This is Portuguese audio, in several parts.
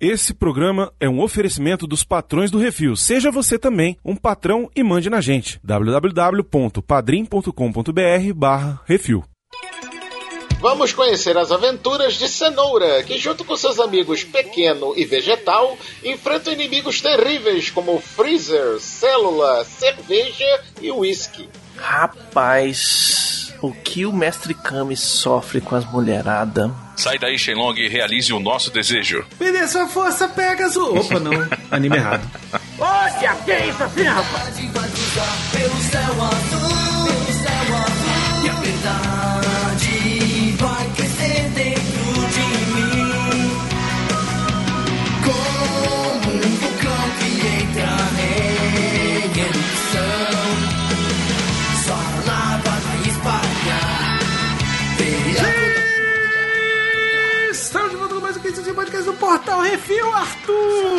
Esse programa é um oferecimento dos patrões do Refil. Seja você também um patrão e mande na gente. www.padrim.com.br barra Refil. Vamos conhecer as aventuras de Cenoura, que junto com seus amigos Pequeno e Vegetal enfrentam inimigos terríveis como Freezer, Célula, Cerveja e Whisky. Rapaz, o que o Mestre Kami sofre com as mulheradas. Sai daí, Shenlong, e realize o nosso desejo. Me dê sua força, Pegasus! Opa, não. Anime errado. Olha, que é isso assim, rapaz? Pelo céu azul, Portal Refil, Arthur!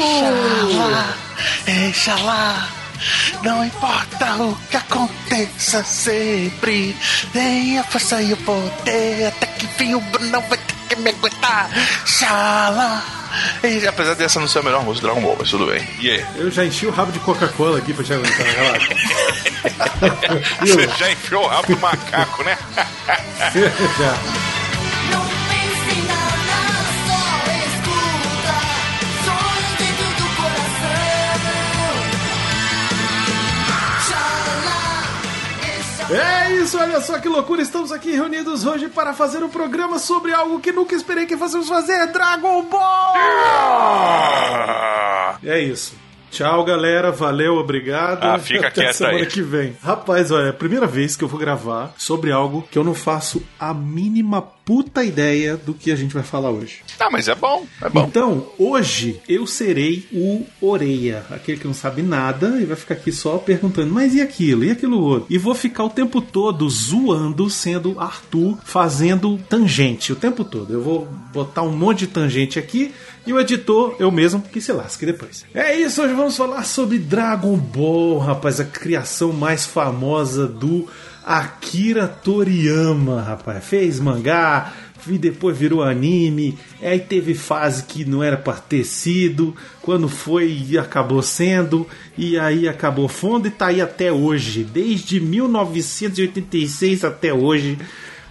Xalá. Não importa o que aconteça sempre, tenha força e o poder, até que enfim o Bruno vai ter que me aguentar. Xalá. E, apesar dessa não ser a melhor música do Dragon Ball, mas tudo bem. E aí? Eu já enchi o rabo de Coca-Cola aqui pra te aguentar, relaxa. Você já enfiou o rabo do macaco, né? já. É isso, olha só que loucura! Estamos aqui reunidos hoje para fazer um programa sobre algo que nunca esperei que fossemos fazer: Dragon Ball! É isso. Tchau, galera. Valeu, obrigado. Ah, fica Até quieto semana aí. que vem. Rapaz, olha, é a primeira vez que eu vou gravar sobre algo que eu não faço a mínima puta ideia do que a gente vai falar hoje. Ah, mas é bom, é bom. Então, hoje eu serei o Oreia, aquele que não sabe nada e vai ficar aqui só perguntando, mas e aquilo? E aquilo outro? E vou ficar o tempo todo zoando, sendo Arthur, fazendo tangente o tempo todo. Eu vou botar um monte de tangente aqui e o editor, eu mesmo, que se lasque depois. É isso, hoje vamos falar sobre Dragon Ball, rapaz, a criação mais famosa do Akira Toriyama, rapaz. Fez mangá, e depois virou anime, aí teve fase que não era pra ter sido, quando foi e acabou sendo, e aí acabou fundo e tá aí até hoje, desde 1986 até hoje,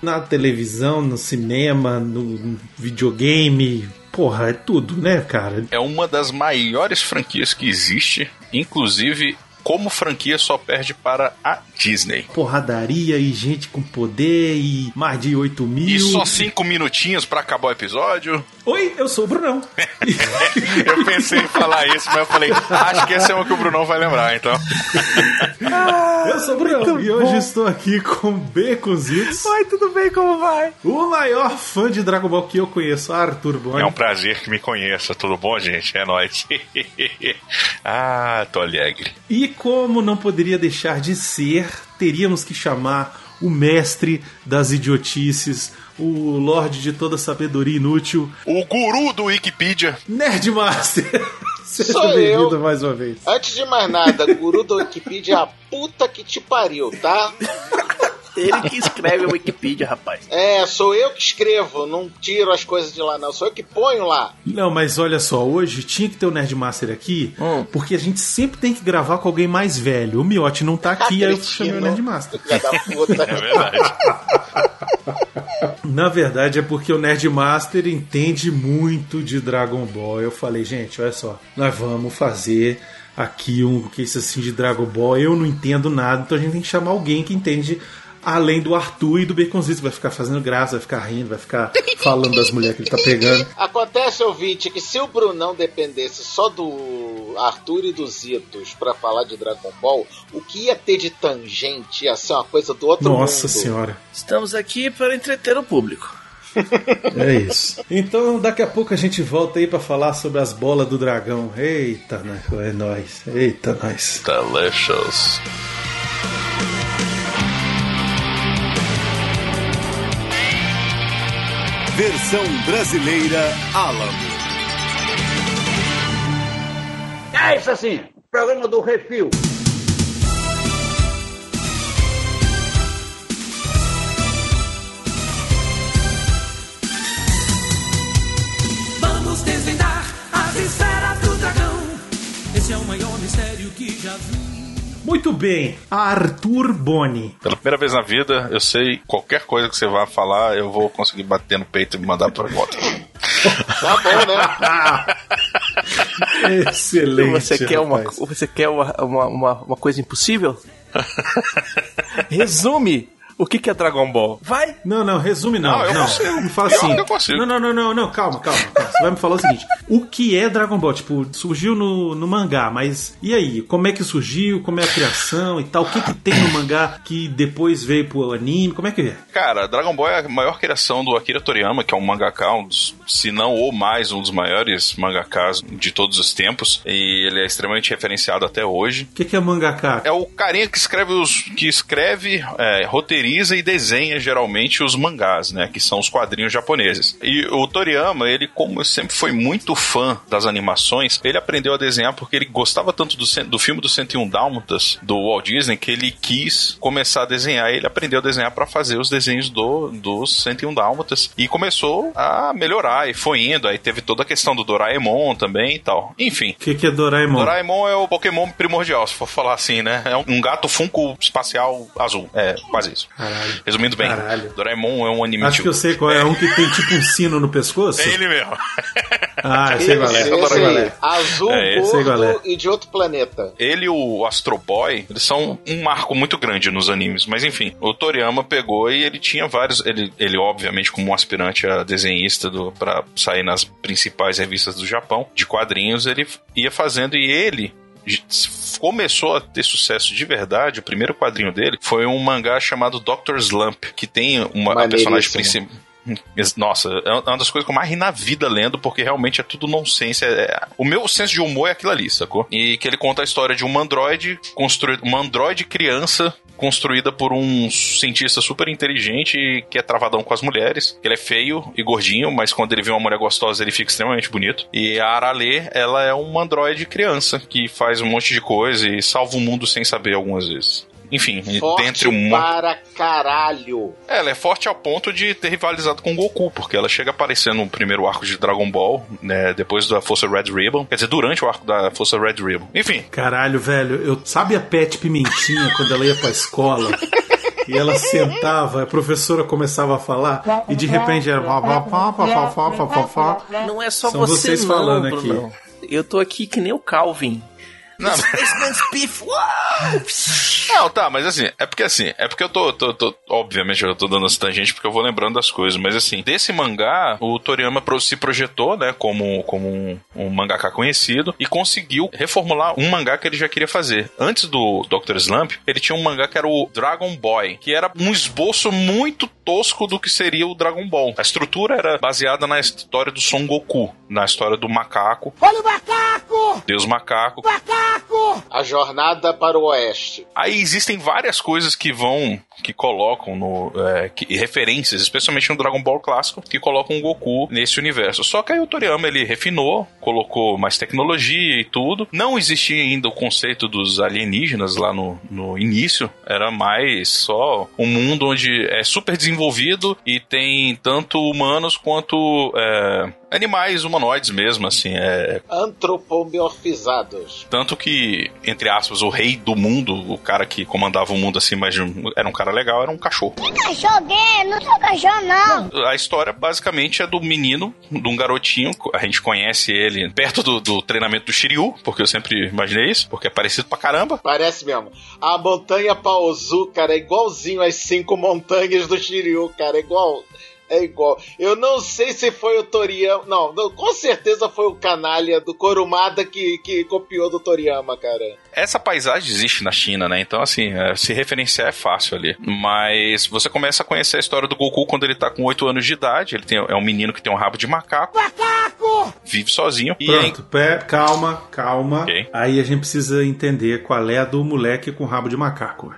na televisão, no cinema, no videogame, porra, é tudo, né, cara? É uma das maiores franquias que existe, inclusive como franquia só perde para a Disney. Porradaria e gente com poder e mais de 8 mil. E só cinco minutinhos pra acabar o episódio. Oi, eu sou o Brunão. Eu pensei em falar isso, mas eu falei, acho que esse é o que o Brunão vai lembrar, então. Eu sou o Brunão e hoje estou aqui com Beconzitos, Oi, tudo bem? Como vai? o maior fã de Dragon Ball que eu conheço, Arthur Boni. É um prazer que me conheça, tudo bom, gente? É nóis. ah, tô alegre. E como não poderia deixar de ser, teríamos que chamar o mestre das idiotices, o lorde de toda sabedoria inútil, O guru do Wikipedia. Nerdmaster. Seja Sou bem-vindo eu. mais uma vez. Antes de mais nada, guru do Wikipedia, a puta que te pariu, tá? Ele que escreve o Wikipedia, rapaz. É, sou eu que escrevo, não tiro as coisas de lá, não. Sou eu que ponho lá. Não, mas olha só, hoje tinha que ter o Nerdmaster aqui, Hum. porque a gente sempre tem que gravar com alguém mais velho. O Miotti não tá aqui, aí eu chamei o Nerdmaster. Filha da puta. É verdade. Na verdade é porque o Nerdmaster entende muito de Dragon Ball. Eu falei, gente, olha só, nós vamos fazer aqui um que isso assim de Dragon Ball. Eu não entendo nada, então a gente tem que chamar alguém que entende além do Arthur e do Baconzito. Vai ficar fazendo graça, vai ficar rindo, vai ficar falando das mulheres que ele tá pegando. Acontece, ouvinte, que se o Brunão dependesse só do Arthur e dos Itos pra falar de Dragon Ball, o que ia ter de tangente ia ser uma coisa do outro Nossa mundo. senhora. Estamos aqui para entreter o público. É isso. Então daqui a pouco a gente volta aí pra falar sobre as bolas do dragão. Eita, né? é nóis. Eita, nós. Delicious. Versão brasileira Alamo. É isso assim, programa do Refil. Vamos desvendar as esferas do dragão. Esse é o maior mistério que já vi. Muito bem, Arthur Boni. Pela primeira vez na vida, eu sei qualquer coisa que você vá falar, eu vou conseguir bater no peito e mandar pra volta. Tá bom, né? Excelente. Você quer, uma, você quer uma, uma, uma, uma coisa impossível? Resume o que, que é Dragon Ball. Vai! Não, não, resume não. Não, eu consigo. Me fala Eu- assim. eu consigo. Não, não, não, não, não, calma, calma, calma. Você vai me falar o seguinte: o que é Dragon Ball? Tipo, surgiu no, no mangá, mas e aí? Como é que surgiu? Como é a criação e tal? O que, que tem no mangá que depois veio pro anime? Como é que é? Cara, Dragon Ball é a maior criação do Akira Toriyama, que é um mangaka, um dos, se não ou mais, um dos maiores mangakas de todos os tempos. E ele é extremamente referenciado até hoje. O que, que é mangaka? É o carinha que escreve os. que escreve, é, roteiriza e desenha geralmente os mangás, né? Que são os quadrinhos japoneses. E o Toriyama, ele, como sempre foi muito fã das animações, ele aprendeu a desenhar porque ele gostava tanto do, do filme do 101 Dálmatas, do Walt Disney, que ele quis começar a desenhar. Ele aprendeu a desenhar para fazer os desenhos do, dos 101 Dálmatas. E começou a melhorar e foi indo. Aí teve toda a questão do Doraemon também e tal. Enfim. O que, que é Doraemon? Doraemon é o Pokémon primordial, se for falar assim, né? É um- um gato Funko espacial azul. É, quase isso. Caralho. Resumindo bem, Caralho. Doraemon é um anime Acho que eu sei qual é. É um que tem tipo um sino no pescoço? É ele mesmo. Ah, eu sei qual é. Esse, aí, é? azul, É, é. gordo e de outro planeta. Ele e o Astro Boy, eles são um marco muito grande nos animes. Mas enfim, o Toriyama pegou e ele tinha vários. Ele, ele obviamente, como um aspirante a desenhista do, pra sair nas principais revistas do Japão, de quadrinhos, ele ia fazendo e ele. Começou a ter sucesso de verdade. O primeiro quadrinho dele foi um mangá chamado Dr. Slump, que tem uma a personagem principal. Nossa, é uma das coisas que eu mais ri na vida lendo, porque realmente é tudo nonsense. É- é- O meu senso de humor é aquilo ali, sacou? E que ele conta a história de um androide construído, uma androide criança construída por um cientista super inteligente que é travadão com as mulheres. Ele é feio e gordinho, mas quando ele vê uma mulher gostosa, ele fica extremamente bonito. E a Arale, ela é uma androide criança que faz um monte de coisa e salva o mundo sem saber algumas vezes. Enfim, Forte dentre um para caralho. Ela é forte ao ponto de ter rivalizado com o Goku, porque ela chega a aparecer no primeiro arco de Dragon Ball, né, depois da Força Red Ribbon, quer dizer, durante o arco da Força Red Ribbon. Enfim, Caralho, velho, eu sabe a Pet Pimentinha quando ela ia pra escola? E ela sentava, a professora começava a falar e de repente era pá, pá, pá, pá, pá, pá, pá, pá. Não é só São você vocês não, falando aqui. Brunão. Eu tô aqui que nem o Calvin. Não. Spaceman's Beef! Não, tá, mas assim, é porque assim, é porque eu tô, tô, tô- obviamente eu tô dando essa tangente porque eu vou lembrando das coisas, mas assim, desse mangá, o Toriyama se projetou, né, como, como um, um mangaka conhecido e conseguiu reformular um mangá que ele já queria fazer. Antes do Dr. Slump, ele tinha um mangá que era o Dragon Boy, que era um esboço muito tosco do que seria o Dragon Ball. A estrutura era baseada na história do Son Goku, na história do macaco. Olha o macaco! Deus macaco. A jornada para o oeste. Aí existem várias coisas que vão, que colocam no. é, que- referências, especialmente no Dragon Ball clássico, que colocam o Goku nesse universo. Só que aí o Toriyama ele refinou, colocou mais tecnologia e tudo. Não existia ainda o conceito dos alienígenas lá no, no início. Era mais só um mundo onde é super desenvolvido e tem tanto humanos quanto. é, animais humanoides mesmo, assim, é, Antropomorfizados. tanto que, entre aspas, o rei do mundo, o cara que comandava o mundo assim, mas era um cara legal, era um cachorro. Cachorro gay, não sou cachorro, não. A história basicamente é do menino, de um garotinho, a gente conhece ele perto do, do treinamento do Shiryu, porque eu sempre imaginei isso, porque é parecido pra caramba. Parece mesmo. A montanha Paozu, cara, é igualzinho às cinco montanhas do Shiryu, cara, é igual. É igual. Eu não sei se foi o Toriyama. Não, não, com certeza foi o canalha do Korumada que, que copiou do Toriyama, cara. Essa paisagem existe na China, né? Então, assim, é, se referenciar é fácil ali. Mas você começa a conhecer a história do Goku quando ele tá com 8 anos de idade. Ele tem, é um menino que tem um rabo de macaco. Macaco! Vive sozinho. E aí, Pronto, pé, calma, calma. Ok. Aí a gente precisa entender qual é a do moleque com rabo de macaco.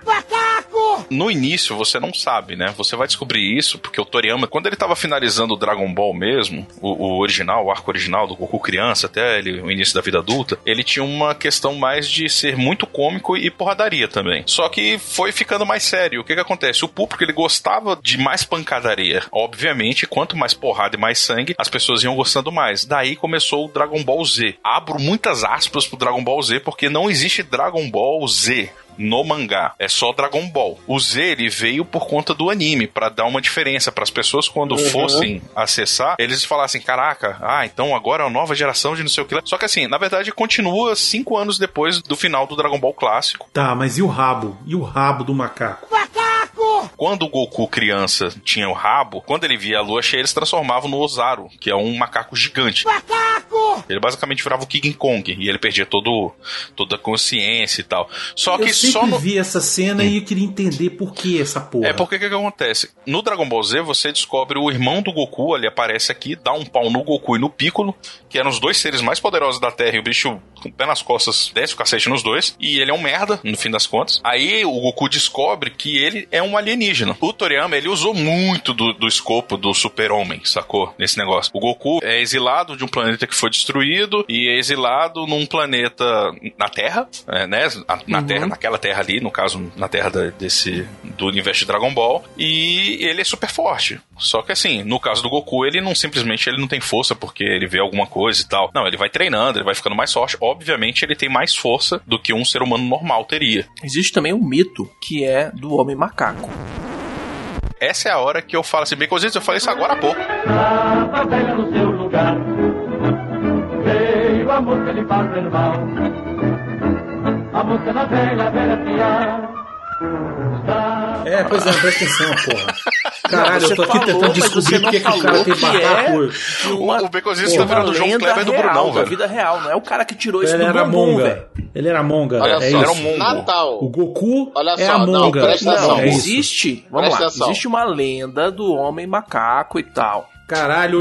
No início você não sabe, né? Você vai descobrir isso porque o Toriyama, quando ele tava finalizando o Dragon Ball mesmo, o, o original, o arco original do Goku criança até ele, o início da vida adulta, ele tinha uma questão mais de ser muito cômico e porradaria também. Só que foi ficando mais sério. O que que acontece? O público ele gostava de mais pancadaria. Obviamente, quanto mais porrada e mais sangue, as pessoas iam gostando mais. Daí começou o Dragon Ball Z. Abro muitas aspas pro Dragon Ball Z porque não existe Dragon Ball Z no mangá. É só Dragon Ball. O Z ele veio por conta do anime, pra dar uma diferença para as pessoas quando Uhum. fossem acessar, eles falassem, caraca, ah, então agora é uma nova geração de não sei o que. lá." Só que assim, na verdade continua cinco anos depois do final do Dragon Ball clássico. Tá, mas e o rabo? E o rabo do macaco? Quando o Goku criança tinha o rabo, quando ele via a lua cheia, eles transformavam no Ozaru, que é um macaco gigante. Ele basicamente virava o King Kong e ele perdia todo, toda a consciência e tal. Só que eu sempre só no, vi essa cena e eu queria entender por que essa porra. É porque o que, que acontece? No Dragon Ball Z, você descobre o irmão do Goku, ele aparece aqui, dá um pau no Goku e no Piccolo, que eram os dois seres mais poderosos da Terra, e o bicho, com o pé nas costas, desce o cacete nos dois, e ele é um merda, no fim das contas. Aí o Goku descobre que ele é um alienígena. O Toriyama, ele usou muito do, do escopo do super-homem, sacou? Nesse negócio. O Goku é exilado de um planeta que foi destruído, e é exilado num planeta na Terra, é, né? Na, na Terra, naquela Terra ali, no caso, na Terra da- desse, do universo de Dragon Ball, e ele é super forte. Só que assim, no caso do Goku, ele não simplesmente ele não tem força porque ele vê alguma coisa e tal. Não, ele vai treinando, ele vai ficando mais forte. Obviamente, ele tem mais força do que um ser humano normal teria. Existe também um mito que é do homem macaco. Essa é a hora que eu falo assim, Baconzitos, eu falei isso agora há pouco. A a velha, velha. É, pois é, presta atenção, porra. Caralho, Não, eu tô aqui falou, tentando descobrir você não por que que o cara tem que é macaco. O, o Porra, tá virando o João lenda Kleber do Brunão, velho. vida real, não é o cara que tirou isso Ele do era bumbum, monga. velho. Ele era monga. Olha é só, isso. era um mongo. Natal. O Goku Olha é só, a não, monga. presta atenção. Não, é existe. Vamos Presta lá. atenção. Existe uma lenda do homem macaco e tal. Caralho,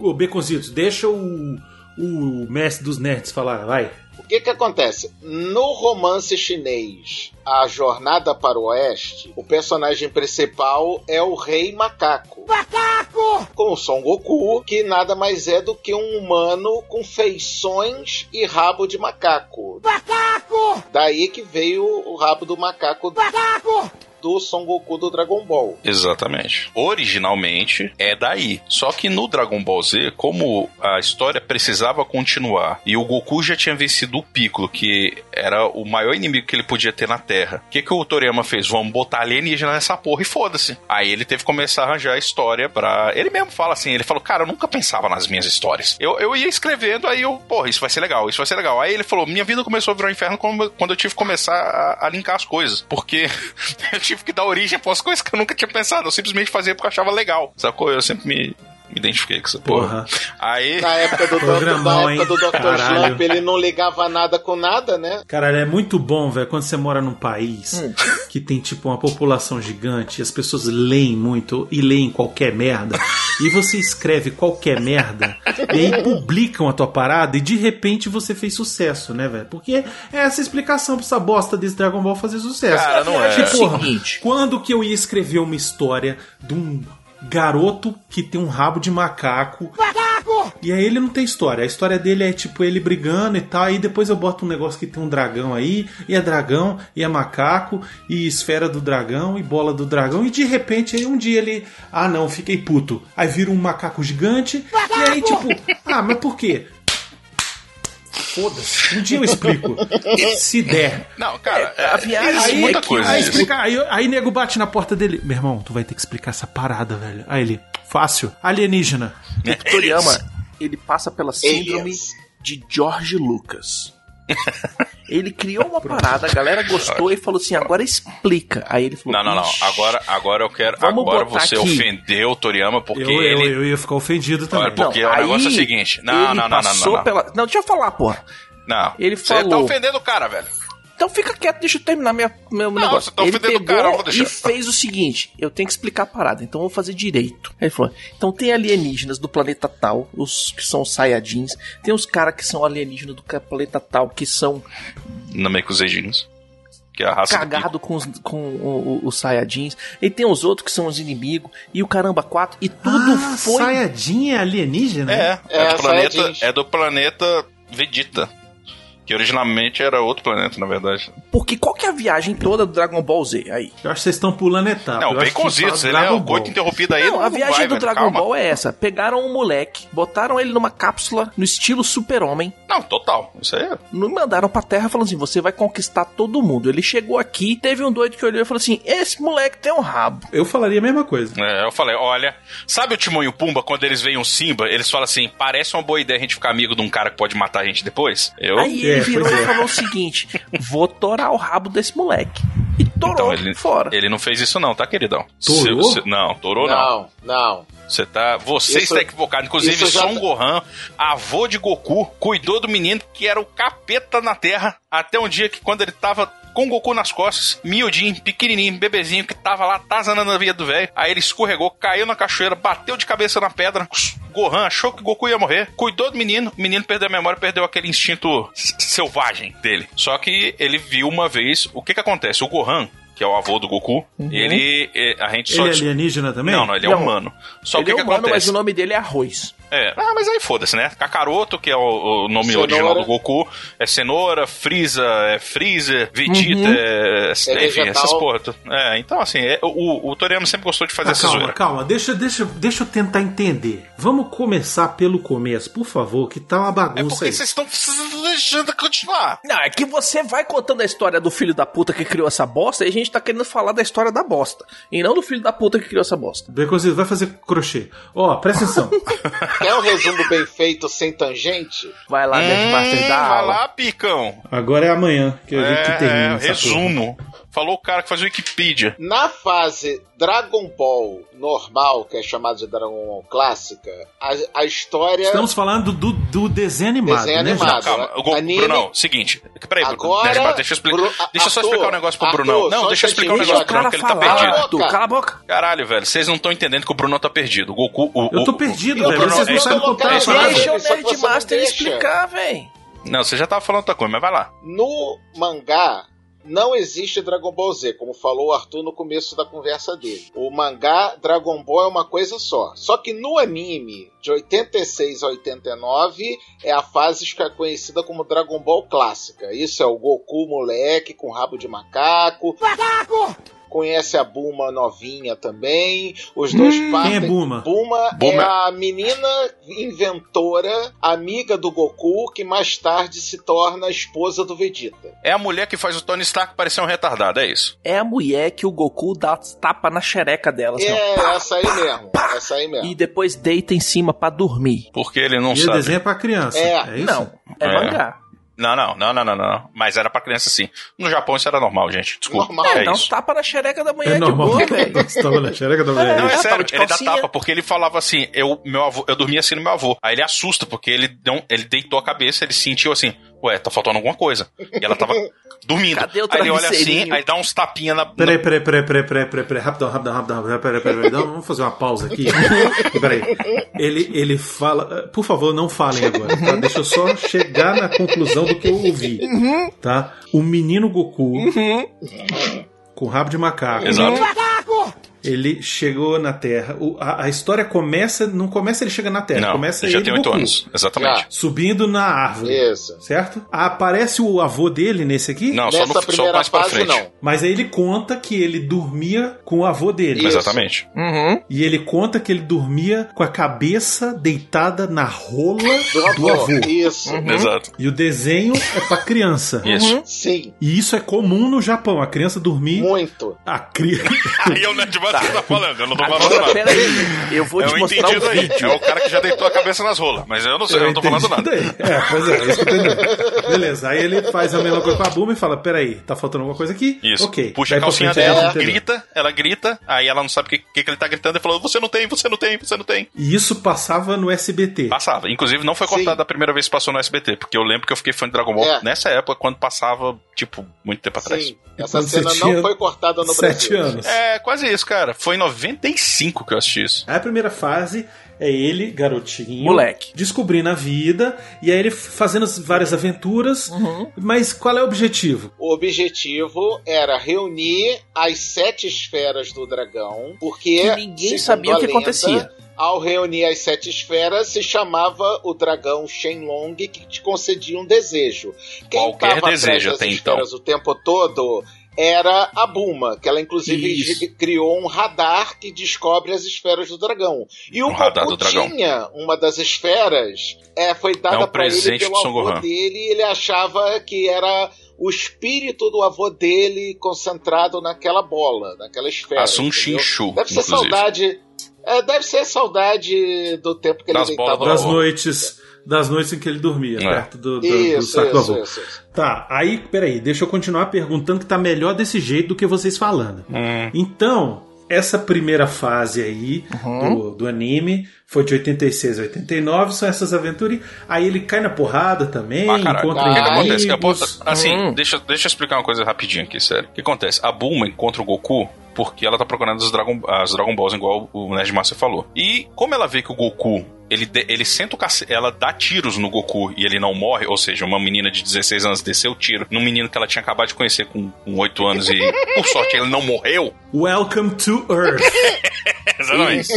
o, o Beconzitos, deixa o, o mestre dos nerds falar, vai. O que que acontece? No romance chinês, A Jornada para o Oeste, o personagem principal é o Rei Macaco. Macaco! Com o Son Goku, que nada mais é do que um humano com feições e rabo de macaco. Macaco! Daí que veio o rabo do macaco. Macaco! Do Son Goku do Dragon Ball. Exatamente. Originalmente é daí. Só que no Dragon Ball Z, como a história precisava continuar e o Goku já tinha vencido o Piccolo, que era o maior inimigo que ele podia ter na Terra, o que, que o Toriyama fez? Vamos botar alienígena nessa porra e foda-se. Aí ele teve que começar a arranjar a história pra. Ele mesmo fala assim: ele falou, cara, eu nunca pensava nas minhas histórias. Eu, eu ia escrevendo, aí eu, porra, isso vai ser legal, isso vai ser legal. Aí ele falou: minha vida começou a virar um inferno quando eu tive que começar a, a linkar as coisas. Porque tive que dar origem para as coisas que eu nunca tinha pensado. Eu simplesmente fazia porque eu achava legal. Sacou? Eu sempre me, me identifiquei com essa porra. Porra. Aí. Na época do, Programão, na época do? Dr. Slump, ele não ligava nada com nada, né? Caralho, é muito bom, velho, quando você mora num país Hum. que tem, tipo, uma população gigante e as pessoas leem muito e leem qualquer merda. e você escreve qualquer merda e aí publicam a tua parada e de repente você fez sucesso, né, velho? Porque é essa explicação pra essa bosta desse Dragon Ball fazer sucesso. Cara, não é. Que, porra, Seguinte. quando que eu ia escrever uma história de um garoto que tem um rabo de macaco. E aí ele não tem história. A história dele é tipo ele brigando e tal. Aí depois eu boto um negócio que tem um dragão aí. E é dragão, e é macaco, e esfera do dragão, e bola do dragão. E de repente aí um dia ele. Ah não, fiquei puto. Aí vira um macaco gigante. E aí tipo. Ah, mas por quê? Foda-se. Um dia eu explico. Se der. Não, cara, É, a viagem existe é muita que- coisa. Aí, explica, aí, aí nego bate na porta dele. Meu irmão, tu vai ter que explicar essa parada, velho. Aí ele, fácil. Alienígena. O Toriyama, ele passa pela síndrome Aliens. de George Lucas. Ele criou uma parada, a galera gostou e falou assim: agora explica. Aí ele falou: Não, não, não. "Ixi, Agora, agora eu quero. Vamos agora você aqui. ofendeu o Toriyama porque Eu, eu, ele. eu ia ficar ofendido também. Porque o negócio é o seguinte. Não, ele não, não, não, passou não, não. Pela... Não, deixa eu falar, porra. Não. Ele Você tá falou- ofendendo o cara, velho. Então fica quieto, deixa eu terminar minha, meu negócio. você tá ele pegou cara, e fez o seguinte: eu tenho que explicar a parada, então eu vou fazer direito. Aí ele falou: então tem alienígenas do planeta tal, os que são os Saiyajins, tem os caras que são alienígenas do planeta tal, que são. Namekuseijins. que é a raça do cagado com os, com o- o- os Saiyajins. E tem os outros que são os inimigos. E o caramba 4. E tudo ah, foi. Saiyajin é alienígena? É, é, É, do planeta, Saiyajins. é do planeta Vegeta. Que originalmente era outro planeta, na verdade. Porque qual que é a viagem toda do Dragon Ball Z aí? Eu acho que vocês estão pulando etapa. não, Baconzitos, fala ele é o coito interrompido aí. Não, a viagem vai, do velho, Dragon calma. Ball é essa. Pegaram um moleque, botaram ele numa cápsula no estilo super-homem. Não, total. Isso aí é. Não mandaram pra terra falando assim: você vai conquistar todo mundo. Ele chegou aqui, teve um doido que olhou e falou assim: esse moleque tem um rabo. Eu falaria a mesma coisa. É, eu falei, olha, sabe o Timão e o Pumba, quando eles veem um Simba, eles falam assim, parece uma boa ideia a gente ficar amigo de um cara que pode matar a gente depois? Eu? Aí É, ele virou pois e é. falou o seguinte: vou torar o rabo desse moleque. E torou Então ele, fora. ele não fez isso não, tá, queridão? Torou? Você- não, torou não. Não, não. Você tá, você Isso- está equivocado. Inclusive, Son tá- Gohan, avô de Goku, cuidou do menino que era o capeta na Terra até um dia que quando ele tava com o Goku nas costas, miudinho, pequenininho, bebezinho, que tava lá tazanando a vida do velho. Aí ele escorregou, caiu na cachoeira, bateu de cabeça na pedra. Gohan achou que Goku ia morrer, cuidou do menino, o menino perdeu a memória, perdeu aquele instinto selvagem dele. Só que ele viu uma vez, o que que acontece? O Gohan, que é o avô do Goku, ele, eh, a gente só... Ele é alienígena também? Não, não, ele é Não. humano. Só o ele que é que humano, acontece? mas o nome dele é Arroz. É, ah, mas aí foda-se, né? Kakaroto, que é o, o nome Cenoura. original do Goku, é Cenoura, Freeza, é Freezer, Vegeta, Uhum. é, enfim, vegetal. essas porra. É, então assim, é, o, o Toriyama sempre gostou de fazer Ah, essa calma, zoeira. calma, deixa, deixa, deixa eu tentar entender. Vamos começar pelo começo, por favor, que tá uma É bagunça porque aí. vocês estão deixando continuar. Não, é que você vai contando a história do filho da puta que criou essa bosta e a gente tá querendo falar da história da bosta. E não do filho da puta que criou essa bosta. Beconzitos, vai fazer crochê. Ó, presta atenção. Quer um resumo bem feito sem tangente? Vai lá, Nerd Master, Hum, dá vai aula. lá, picão. Agora é amanhã que a gente É, termina é, essa resumo. Falou o cara que faz Wikipedia. Na fase Dragon Ball normal, que é chamado de Dragon Ball clássica, a, a história. Estamos falando do, do desenho animado, Desenho né, animado. gente? Calma, o Go- Anime- Brunão, seguinte. Peraí, Agora, Master, deixa eu explicar. Bru- deixa eu só Arthur, explicar um negócio pro Arthur, Brunão. Não, deixa eu explicar um negócio pro Brunão, que ele tá perdido. Arthur, cala a boca. Caralho, velho, vocês não estão entendendo que o Bruno tá perdido. O Goku. O, Eu tô o- perdido, o velho. Bruno- Vocês não é, sabem contar é, essa. Deixa o Só que Nerd você não Master deixa. explicar, véi. Não, você já tava falando outra coisa, mas vai lá. No mangá, não existe Dragon Ball Z, como falou o Arthur no começo da conversa dele. O mangá Dragon Ball é uma coisa só. Só que no anime, de 86 a 89, é a fase que é conhecida como Dragon Ball clássica. Isso é o Goku moleque com rabo de macaco. Conhece a Buma novinha também. Os dois partem. Quem é Buma? Buma, Buma. é a menina inventora, amiga do Goku, que mais tarde se torna a esposa do Vegeta. É a mulher que faz o Tony Stark parecer um retardado, é isso? É a mulher que o Goku dá tapa na xereca dela, assim, ó. É essa aí mesmo. Essa aí mesmo. E depois deita em cima pra dormir. Porque ele não E o sabe. desenho é pra criança. É, É, isso? Não, é, É. mangá. Não, não, não, não, não, não. Mas era pra criança sim. No Japão isso era normal, gente. Desculpa. Normal. É dá uns isso. tapa na xereca da mulher É de normal. boa, velho. Tava na xereca da mulher. Não, é É, sério, ele dá tapa, porque ele falava assim, eu, meu avô, eu dormia assim no meu avô. Aí ele assusta, porque ele, não, ele deitou a cabeça, ele sentiu assim, ué, tá faltando alguma coisa. E ela tava dormindo. Cadê o aí ele olha assim, aí dá uns tapinha na. Peraí, peraí, peraí, peraí, peraí, peraí, peraí, rapidão, rapidão, rapidão, peraí, peraí, peraí, peraí, vamos fazer uma pausa aqui. Peraí, ele, ele fala, por favor, não falem agora, tá? Deixa eu só chegar na conclusão do que eu ouvi, tá? O menino Goku, com rabo de macaco, Exato. Ele chegou na Terra, o- a, a história começa, não começa ele chega na Terra, Não, começa ele já ele tem oito anos. Exatamente. Já. Subindo na árvore, Isso. certo? Aparece o avô dele nesse aqui? Não, só, Nessa no, só primeira mais pra fase, frente. não. Mas aí ele conta que ele dormia com o avô dele. Isso. Exatamente. Uhum. E ele conta que ele dormia com a cabeça deitada na rola Do avô. do avô. Isso. Exato. E o desenho é pra criança. Isso. Sim. E isso é comum no Japão, a criança dormir. Muito. A criança. Aí é o Nerd Master que tá falando, eu não tô falando Agora, nada. peraí, eu vou É te mostrar o aí. vídeo. É o cara que já deitou a cabeça nas rolas. Mas eu não sei, eu, não tô falando nada. daí. É, pois é, é isso que eu entendi. Beleza, aí ele faz a mesma coisa com a Buma e fala: peraí, tá faltando alguma coisa aqui? Isso. Ok. Puxa Daí a calcinha a dela, entendeu. grita, ela grita, aí ela não sabe o que, que, que ele tá gritando e falou: Você não tem, você não tem, você não tem. E isso passava no SBT. Passava. Inclusive, não foi cortado da primeira vez que passou no SBT, porque eu lembro que eu fiquei fã de Dragon Ball É. nessa época, quando passava, tipo, muito tempo atrás. Sim. Essa Quando você cena não foi cortada no Sete Brasil. anos. É, quase isso, cara. Foi em 95 que eu assisti isso. Aí a primeira fase É ele, garotinho. Moleque. Descobrindo a vida. E aí ele fazendo as várias aventuras. Uhum. Mas qual é o objetivo? O objetivo era reunir as sete esferas do dragão, porque Que ninguém sabia o que lenda, acontecia. Ao reunir as sete esferas, se chamava o dragão Shenlong que te concedia um desejo. Quem Qualquer tava desejo até esferas o tempo todo era a Buma, que ela inclusive Isso. criou um radar que descobre as esferas do dragão. E o Um radar Goku do dragão. tinha uma das esferas, é, foi dada É um pra ele presente pelo avô Gohan. dele e ele achava que era o espírito do avô dele concentrado naquela bola, naquela esfera. Assum? Shinshu, Deve ser inclusive. saudade. é, deve ser saudade do tempo que ele Das deitava bolas Das no- noites. Das noites em que ele dormia, É. perto do, do, do Isso, saco do isso, avô. isso, isso. Tá, aí, peraí, deixa eu continuar perguntando que tá melhor desse jeito do que vocês falando. Hum. Então, essa primeira fase aí Uhum. do, do anime foi de 86 a 89, são essas aventuras. Aí ele cai na porrada também, Ah, caralho. encontra O que, acontece? Assim, Hum. deixa, deixa eu explicar uma coisa rapidinho aqui, sério. O que acontece? A Bulma encontra o Goku porque ela tá procurando as Dragon, as Dragon Balls, igual o Nerdmaster falou. E como ela vê que o Goku, ele, ele senta o cacete, ela dá tiros no Goku e ele não morre, ou seja, uma menina de 16 anos desceu o tiro num menino que ela tinha acabado de conhecer com, com 8 anos e, por sorte, ele não morreu. Welcome to Earth. Exatamente.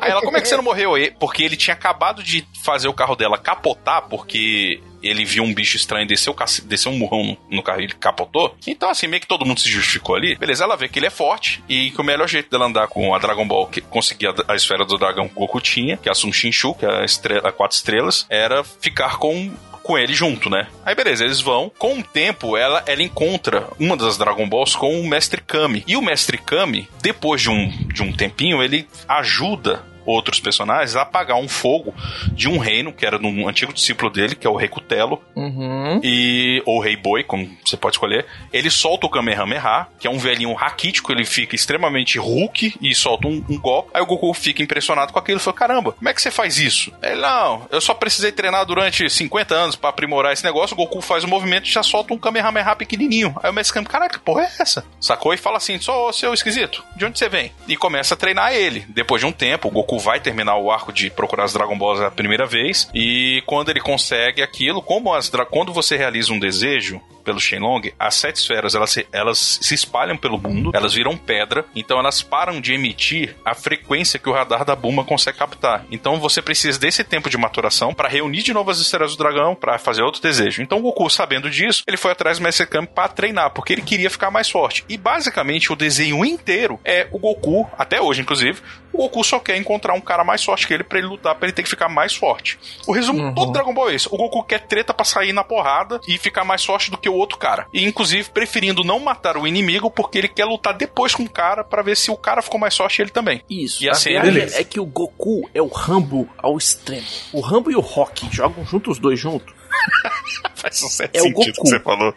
Aí ela, como é que você não morreu? E- Porque ele tinha acabado de fazer o carro dela capotar, porque ele viu um bicho estranho, cace- desceu um murrão no, carro e ele capotou. Então, assim, meio que todo mundo se justificou ali. Beleza, ela vê que ele é forte e que o melhor jeito dela andar com a Dragon Ball, que conseguir a, esfera do dragão que Goku tinha, que é a Sun Shinshu, que é a, estrela, a quatro estrelas, era ficar com com ele junto, né? Aí beleza, eles vão. Com o tempo, ela, ela encontra uma das Dragon Balls com o Mestre Kami. E o Mestre Kami, depois de um, de um tempinho, ele ajuda outros personagens a apagar um fogo de um reino, que era de um antigo discípulo dele, que é o Rei Cutelo, Uhum. e ou Rei Boi, como você pode escolher. Ele solta o Kamehameha, que é um velhinho raquítico, ele fica extremamente Hulk e solta um, um golpe. Aí o Goku fica impressionado com aquilo e fala: Caramba, como é que você faz isso? Ele, não, eu só precisei treinar durante 50 anos pra aprimorar esse negócio. O Goku faz o movimento e já solta um Kamehameha pequenininho. Aí o Kami, caraca, que porra é essa? Sacou? E fala assim: Só seu esquisito, de onde você vem? E começa a treinar ele. Depois de um tempo, o Goku vai terminar o arco de procurar as Dragon Balls a primeira vez. E quando ele consegue aquilo, como as quando você realiza um desejo pelo Shenlong, as sete esferas elas se, elas se espalham pelo mundo, elas viram pedra, então elas param de emitir a frequência que o radar da Bulma consegue captar. Então você precisa desse tempo de maturação para reunir de novo as esferas do dragão para fazer outro desejo. Então o Goku, sabendo disso, ele foi atrás do Mestre Kami para treinar, porque ele queria ficar mais forte. E basicamente o desenho inteiro é o Goku, até hoje inclusive, o Goku só quer encontrar um cara mais forte que ele pra ele lutar, pra ele ter que ficar mais forte. O resumo Uhum. todo Dragon Ball é esse. O Goku quer treta pra sair na porrada e ficar mais forte do que o outro cara. E inclusive preferindo não matar o inimigo porque ele quer lutar depois com o cara pra ver se o cara ficou mais forte ele também. Isso. E a assim, viagem beleza. é que o Goku é o Rambo ao extremo. O Rambo e o Rock jogam juntos os dois juntos. Faz um certo É o sentido Goku. que você falou.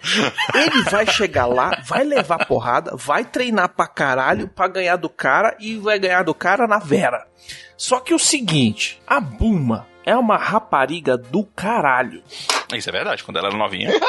Ele vai chegar lá, vai levar porrada, vai treinar pra caralho pra ganhar do cara e vai ganhar do cara na Vera. Só que o seguinte, a Buma é uma rapariga do caralho. Isso é verdade, quando ela era novinha.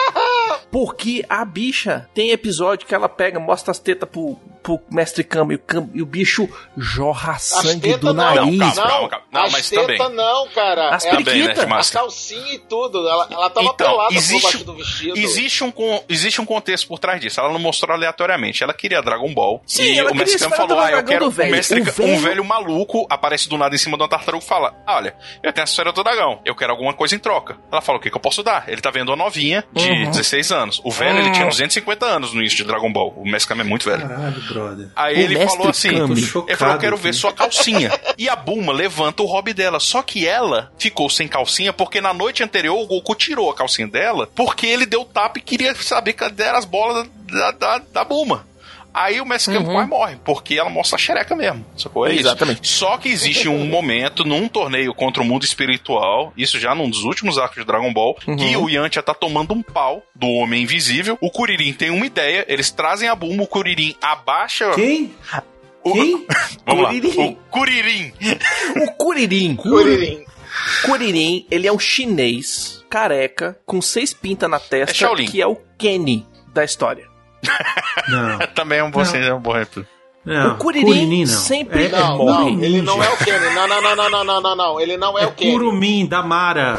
Porque a bicha tem episódio que ela pega, mostra as tetas pro, pro mestre Kami e o, Kami- e o bicho jorra As sangue do não, nariz. calma, não, calma, calma. Não, as mas também. não, cara. As É Também, né, periquitas. a Edmar? calcinha e tudo. Ela, ela tava Então, pelada por existe- baixo do vestido. Existe um, existe um contexto por trás disso. Ela não mostrou aleatoriamente. Ela queria Dragon Ball. Sim, e ela o Mestre esfera falou: Ah, eu quero. velho. O mestre, O um velho- velho maluco aparece do nada em cima de uma tartaruga e fala: "Ah, Olha, eu tenho a esfera do dragão. Eu quero alguma coisa em troca. Ela fala: O que, que eu posso dar? Ele tá vendo uma novinha de Uhum. 16 anos. O velho, ele tinha 250 anos no início de Dragon Ball. O Mestre Kami é muito velho. Caralho, brother. Aí O ele falou assim: Kami. Ele falou, eu quero ver sua calcinha. e a Bulma levanta o hobby dela. Só que ela ficou sem calcinha porque na noite anterior o Goku tirou a calcinha dela porque ele deu tapa e queria saber cadê eram as bolas da, da, da Bulma. Aí o Kami Uhum. quase morre, porque ela mostra a xereca mesmo. Sacou? É isso. Exatamente. Só que existe um momento num torneio contra o mundo espiritual, isso já num dos últimos arcos de Dragon Ball, Uhum. que o Yantia tá tomando um pau do Homem Invisível. O Kuririn tem uma ideia, eles trazem a Bulma, o Kuririn abaixa. Quem? o- Quem? Vamos Kuririn. lá. O Kuririn. O Kuririn. Curirim. Kuririn, ele é um chinês careca com seis pintas na testa, É que é o Kenny da história. Não. Também é um bom, Não. é um bom. Não, o Kuririn, Kuririn não. sempre É- é Não, morre. não, ele não é o Kenny. Não, não, não, não, não, não, não, não. Ele não é, É o Kenny. Kurumin, da Mara.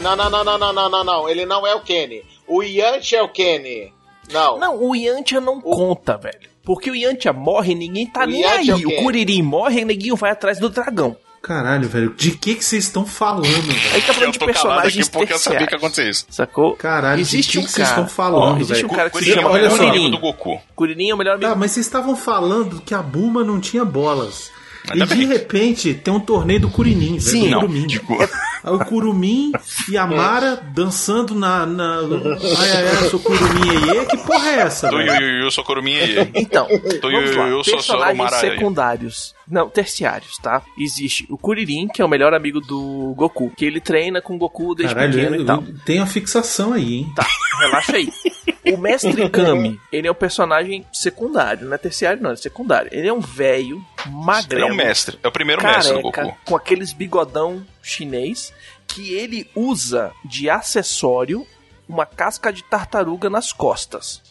Não, não, não, não, não, não, não, não. Ele não é o Kenny. O Yanti é o Kenny. Não. Não, o Yantia não conta, velho. Porque o Yantia morre, ninguém tá O nem Yantia é aí. o quê? O Kuririn morre e ninguém vai atrás do dragão. Caralho, velho, de que que vocês estão falando, Aí velho? tá falando Eu de personagens aqui porque eu sabia que ia acontecer isso. Sacou? Caralho, existe de que um que vocês estão falando, ó, existe velho? um cara que se Kuririn é chama o melhor amigo Kuririn. do Goku. Kuririn é o melhor amigo. Tá, mas vocês estavam falando que a Buma não tinha bolas. Ainda e de bem. repente tem um torneio do velho. Sim, do não, Kurumin. tipo- Aí o Kurumin e a Mara dançando na. na... Ai, ai, ai, eu sou Kurumin aí. Que porra é essa, Do? Yu Yu Yu Sokurumi aí. Então, Tô vamos eu- lá. eu sou Personagens Mara aí. secundários. Não, terciários, tá? Existe o Kuririn, que é o melhor amigo do Goku. Que ele treina com o Goku desde Caralho, pequeno eu, e tal. eu tenho a fixação aí, hein? Tá, relaxa aí. O Mestre Kami, ele é um personagem secundário, não é terciário não, é secundário. Ele é um velho, Ele magrelo, é um mestre. É o primeiro mestre do careca, Goku. com aqueles bigodão chinês, que ele usa de acessório uma casca de tartaruga nas costas.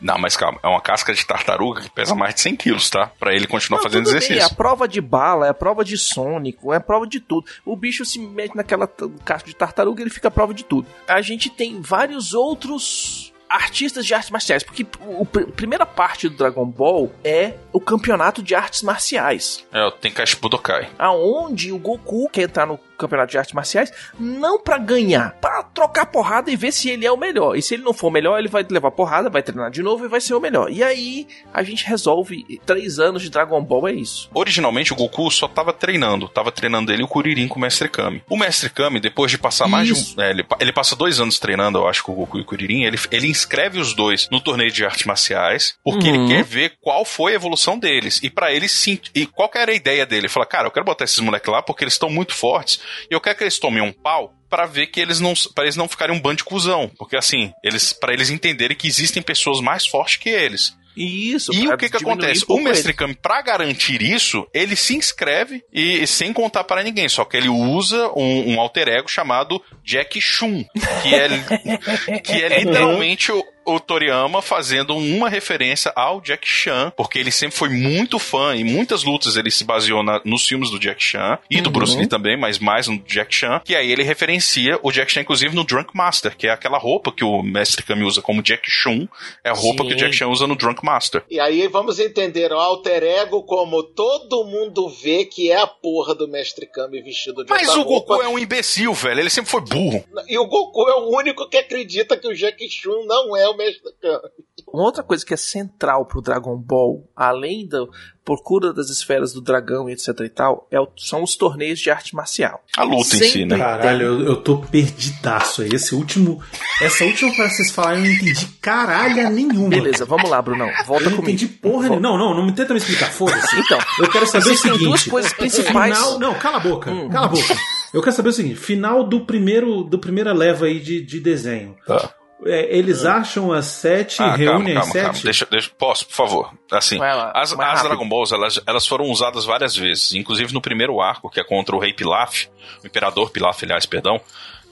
Não, mas calma. É uma casca de tartaruga que pesa mais de 100 quilos, tá? Pra ele continuar Não, fazendo tudo bem, é a exercício. prova de bala, é a prova de sônico, é a prova de tudo. O bicho se mete naquela casca de tartaruga e ele fica a prova de tudo. A gente tem vários outros artistas de artes marciais, porque o, a primeira parte do Dragon Ball é o campeonato de artes marciais. É, tem Tenkaichi Budokai. Aonde o Goku quer entrar no campeonato de artes marciais não pra ganhar, pra trocar porrada e ver se ele é o melhor. E se ele não for o melhor, ele vai levar porrada, vai treinar de novo e vai ser o melhor. E aí a gente resolve três anos de Dragon Ball é isso. Originalmente o Goku só tava treinando, tava treinando ele e o Kuririn com o Mestre Kami. O Mestre Kami, depois de passar mais Isso. de um. é, ele, ele passa dois anos treinando, eu acho, com o Goku e o Kuririn. Ele, ele inscreve os dois no torneio de artes marciais, porque Uhum. ele quer ver qual foi a evolução deles. E pra ele sim. E qual que era a ideia dele? Ele fala, cara, eu quero botar esses moleques lá porque eles estão muito fortes e eu quero que eles tomem um pau. Pra ver que eles não. para eles não ficarem um bando de cuzão. Porque assim, eles para eles entenderem que existem pessoas mais fortes que eles. Isso. E o que que acontece? o Mestre. Kami, pra garantir isso, ele se inscreve e sem contar para ninguém, só que ele usa um, um alter ego chamado Jack Chun, que é, que é literalmente o, o Toriyama fazendo uma referência ao Jack Chan, porque ele sempre foi muito fã e muitas lutas ele se baseou na- nos filmes do Jack Chan e do Uhum. Bruce Lee também, mas mais no Jack Chan, que aí ele referencia o Jack Chan inclusive no Drunk Master, que é aquela roupa que o Mestre Kami usa como Jack Chun, é a roupa Sim. que o Jack Chan usa no Drunk Master. E aí vamos entender o alter ego como todo mundo vê que é a porra do Mestre Kami vestido de Mas outra o Goku roupa. é um imbecil, velho. Ele sempre foi burro. E o Goku é o único que acredita que o Jack Chun não é o. Uma outra coisa que é central pro Dragon Ball, além da procura das esferas do dragão e etc e tal, é o- são os torneios de arte marcial. A luta em si, Sempre né? Caralho, eu, eu tô perdidaço aí. Esse último. Essa última frase que vocês falaram, eu não entendi caralha nenhuma. Beleza, vamos lá, Brunão. Volta Eu não comigo. entendi porra nenhuma. Não, não, não me tenta me explicar, foda-se. Então, Eu quero saber o seguinte. duas coisas principais. Final, não, cala a boca. Hum. Cala a boca. Eu quero saber o seguinte: final do primeiro do primeira leva aí de, de desenho. Tá. É, eles acham as sete, Ah, calma, reúnem calma, as calma. sete. Deixa, deixa, posso, por favor. Assim, lá, as, as. Dragon Balls, elas, elas foram usadas várias vezes. Inclusive no primeiro arco, que é contra o Rei Pilaf, o Imperador Pilaf, aliás, perdão.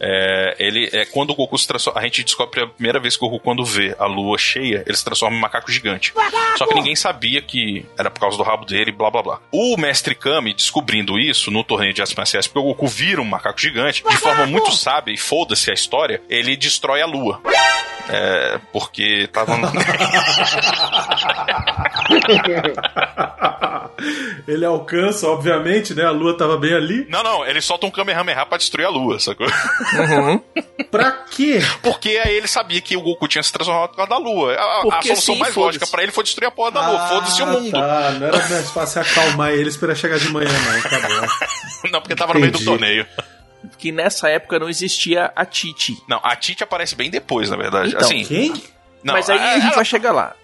É, ele é quando o Goku se transforma. A gente descobre a primeira vez que o Goku, quando vê a lua cheia, ele se transforma em macaco gigante. Só que ninguém sabia que era por causa do rabo dele, blá blá blá. O Mestre Kami, descobrindo isso no torneio de artes porque o Goku vira um macaco gigante, de forma muito sábia, e foda-se a história, ele destrói a lua. É, porque tava. Ele alcança, obviamente, né? A lua tava bem ali. Não, não, ele solta um Kamehameha pra destruir a lua, sacou? Pra quê? Porque aí ele sabia que o Goku tinha se transformado por causa da lua. A, a- solução sim, mais lógica pra ele foi destruir a porra da lua. Foda-se o mundo. Tá, não era mais fácil acalmar ele esperar chegar de manhã, não. Tá bom. Não, porque tava no meio do Entendi. torneio. Que nessa época não existia a Titi. Não, a Tite aparece bem depois, na verdade. Então, assim, Quem? não, Mas aí a gente ela- vai chegar lá.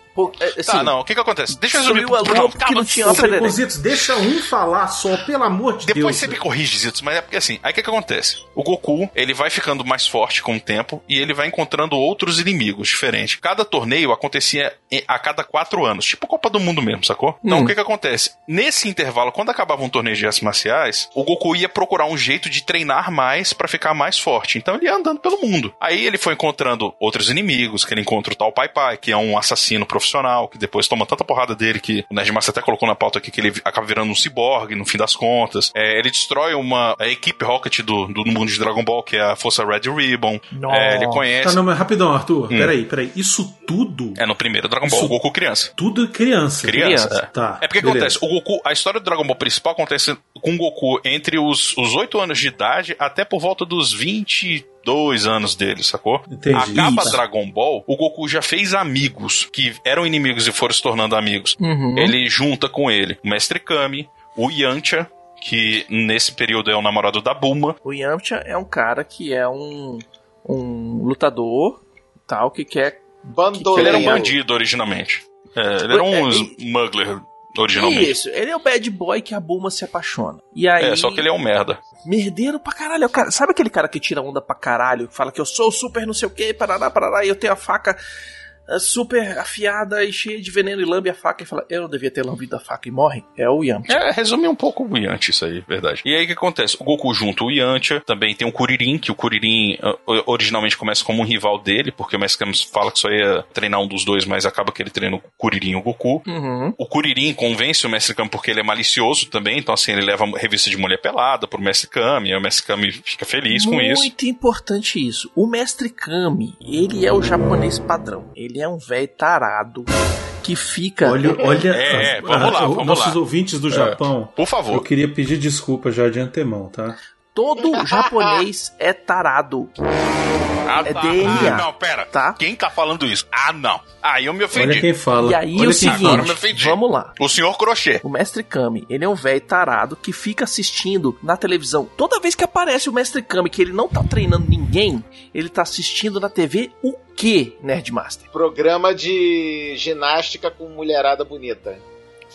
É, assim, Tá, não, o que que acontece? Deixa eu resumir. A lua Não, porque calma, não tinha Ô. Zitos, deixa um falar só, pelo amor de Depois Deus. você me corrige, Zitos, mas é porque assim, aí o que, que acontece? O Goku, ele vai ficando mais forte com o tempo e ele vai encontrando outros inimigos diferentes. Cada torneio acontecia a cada quatro anos, tipo Copa do Mundo mesmo, sacou? Então Hum. o que que acontece? Nesse intervalo, quando acabava um torneio de artes marciais, o Goku ia procurar um jeito de treinar mais pra ficar mais forte. Então ele ia andando pelo mundo. Aí ele foi encontrando outros inimigos, que ele encontra o tal Pai Pai, que é um assassino profissional, que depois toma tanta porrada dele que o Nerdmaster até colocou na pauta aqui que ele acaba virando um ciborgue no fim das contas. É, ele destrói uma a equipe Rocket do, do mundo de Dragon Ball, que é a Força Red Ribbon. Nossa. É, ele conhece. Tá, não, mas rapidão, Arthur. Hum. Peraí, peraí. Isso tudo. É no primeiro Dragon Ball, Isso- o Goku criança. Tudo é criança. Criança, Criança. é. Tá, É porque beleza. acontece, o Goku, a história do Dragon Ball principal acontece com o Goku entre os, os 8 anos de idade até por volta dos 22 anos dele, sacou? Entendi. Acaba Isso. Dragon Ball, o Goku já fez amigos que eram inimigos e foram se tornando amigos. Uhum. Ele junta com ele o Mestre Kami, o Yantia, que nesse período é o namorado da Bulma. O Yamcha é um cara que é um, um lutador, tal, que quer. Bandoleiro. Ele era um bandido originalmente. É, ele era um É, smuggler originalmente. Isso, ele é o bad boy que a Bulma se apaixona. E aí. É, só que ele é um merda. Merdeiro pra caralho. é cara- sabe aquele cara que tira onda pra caralho? Fala que eu sou super não sei o que, parará, parará, e eu tenho a faca super afiada e cheia de veneno e lambe a faca e fala, eu não devia ter lambido a faca e morre? É o Yamcha. É, resume um pouco o Yantia isso aí, verdade. E aí o que acontece? O Goku junta o Yantia, também tem o Kuririn, que o Kuririn ah, originalmente começa como um rival dele, porque o Mestre Kami fala que só ia treinar um dos dois, mas acaba que ele treina o Kuririn e o Goku. Uhum. O Kuririn convence o Mestre Kami porque ele é malicioso também, então assim, ele leva revista de mulher pelada pro Mestre Kami, e o Mestre Kami fica feliz com isso. Muito importante isso. O mestre Kami, ele é o japonês padrão. Ele é um velho tarado que fica. Olha, olha. É, é, vamos lá, ah, vamos nossos lá. ouvintes do É, Japão. Por favor. Eu queria pedir desculpa já de antemão, tá? Todo japonês é tarado. Ah, é tá. DNA. Ah, não, pera. Tá? Quem tá falando isso? Ah, não. Aí eu me ofendi. Olha quem fala. E aí olha o eu me seguinte, ofendi. vamos lá. O senhor Crochê. O Mestre Kami, ele é um velho tarado que fica assistindo na televisão. Toda vez que aparece o Mestre Kami, que ele não tá treinando ninguém, ele tá assistindo na TV o quê, Nerdmaster? Programa de ginástica com mulherada bonita.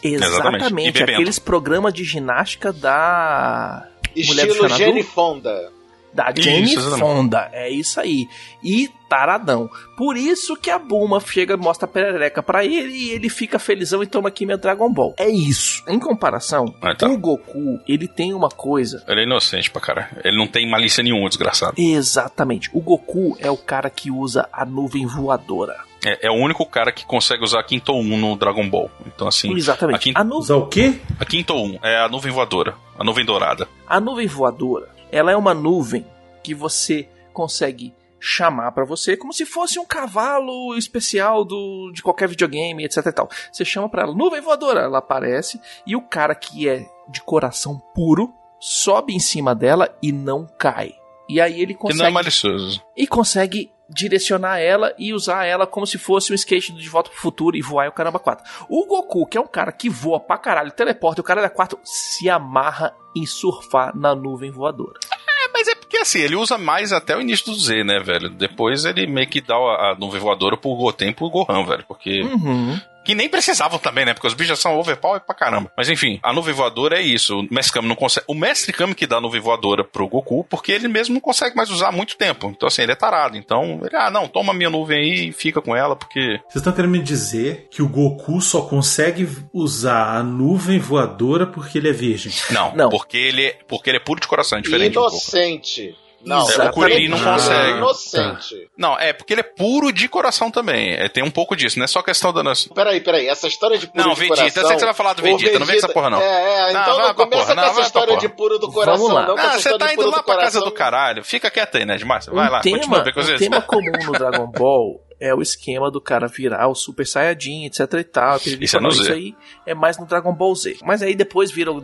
Exatamente. Exatamente, aqueles programas de ginástica da Estilo? Jenny Fonda. da Isso, Jane exatamente. Fonda. É isso aí. E taradão. Por isso que a Bulma chega, mostra a perereca pra ele e ele fica felizão e toma aqui meu Dragon Ball. É isso. Em comparação, Ah, tá. o Goku, ele tem uma coisa Ele é inocente pra caralho. Ele não tem malícia nenhuma, desgraçado. Exatamente. O Goku é o cara que usa a nuvem voadora. É, é o único cara que consegue usar a Quinto 1 no Dragon Ball. Então, assim. Exatamente. A, quin... A, nu Usar o quê? a Quinto 1 é a nuvem voadora. A nuvem dourada. a nuvem voadora, ela é uma nuvem que você consegue chamar pra você como se fosse um cavalo especial do, de qualquer videogame, etc e tal. Você chama pra ela, nuvem voadora, ela aparece e o cara que é de coração puro sobe em cima dela e não cai. E aí ele Que não é consegue malicioso. e consegue direcionar ela e usar ela como se fosse um skate de volta pro futuro e voar e o caramba 4. O Goku, que é um cara que voa pra caralho, teleporta e o cara da 4 se amarra em surfar na nuvem voadora. É, mas é porque assim, ele usa mais até o início do Z, né, velho? Depois ele meio que dá a, a nuvem voadora pro Goten e pro Gohan, velho. Porque. Uhum. Que nem precisavam também, né? Porque os bichos já são overpower pra caramba. Mas enfim, a nuvem voadora é isso. O Mestre Kami não consegue. O Mestre Kami que dá a nuvem voadora pro Goku, porque ele mesmo não consegue mais usar há muito tempo. Então, assim, ele é tarado. Então, ele, ah, não, toma minha nuvem aí e fica com ela, porque. Vocês estão querendo me dizer que o Goku só consegue usar a nuvem voadora porque ele é virgem? Não, Não. Porque, ele é, porque ele é puro de coração, é diferente. Inocente. Não, Exatamente. o Kuririn não é consegue. Inocente. Não, é porque ele é puro de coração também. É, tem um pouco disso, não é só questão da nossa. Peraí, peraí, essa história de puro Não, de Vegeta, coração... eu sei que você vai falar do o Vegeta, não vem essa porra, não. É, é, Não, então vai não pra começa porra, com não, essa história porra. de puro do coração, Vamos lá. não, com Ah, essa você história tá de indo lá do pra casa coração. do caralho. Fica quieto aí, né, Márcio? Vai um lá, tema, continua um tema comum no Dragon Ball é o esquema do cara virar o Super Saiyajin, etc e tal. Isso é Isso aí é mais no Dragon Ball Z. Mas aí depois vira o,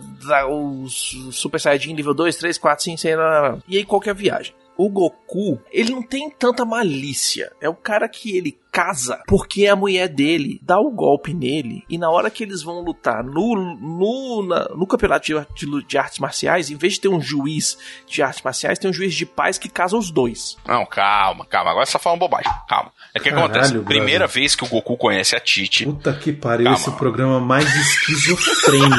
o Super Saiyajin nível 2, 3, 4, 5, 6, lá, lá, lá. e aí qual que é a viagem? O Goku, ele não tem tanta malícia. É o cara que ele casa porque a mulher dele dá o golpe nele e na hora que eles vão lutar no, no, na- no campeonato de, de de artes marciais, em vez de ter um juiz de artes marciais, tem um juiz de paz que casa os dois. Não, calma, calma. Agora você tá falando bobagem. Calma. É que Caralho, acontece. brother. Primeira vez que o Goku conhece a Titi. Puta que pariu, Calma. esse programa mais esquizofrênico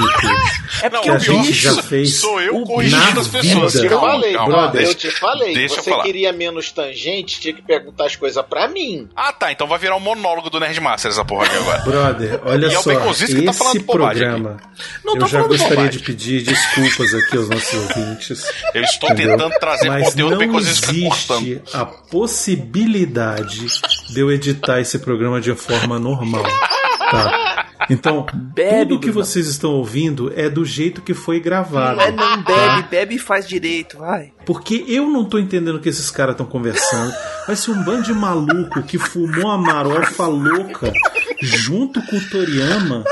É Não, que a gente já fez. Sou eu corrigindo as pessoas. vida. Eu te Calma, falei, calma. brother. eu te falei. Deixa eu você falar. queria menos tangente, tinha que perguntar as coisas pra mim. Ah, tá. Então vai virar um monólogo do Nerdmaster essa porra aqui agora. Brother, olha E é o só, Baconzitos que tá esse falando programa, Não eu tô já falando gostaria bobagem. de pedir desculpas aqui aos nossos ouvintes. Eu estou Entendeu? tentando trazer Mas conteúdo não cortando. existe a possibilidade de eu editar esse programa de forma normal, tá? Então, Bebe, tudo que Bruno. vocês estão ouvindo é do jeito que foi gravado. Mas não bebe, bebe e faz direito, vai. Porque eu não tô entendendo o que esses caras estão conversando. Vai ser um bando de maluco que fumou a marofa louca junto com o Toriyama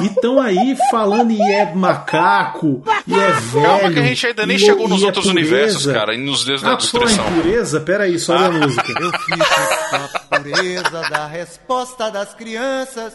e estão aí falando e é macaco, e é velho. Calma que a gente ainda nem e- chegou nos é outros pureza. universos, cara, e nos da Ah, em destruição. pureza? Peraí, sobe a música. Eu fico com a pureza da resposta das crianças.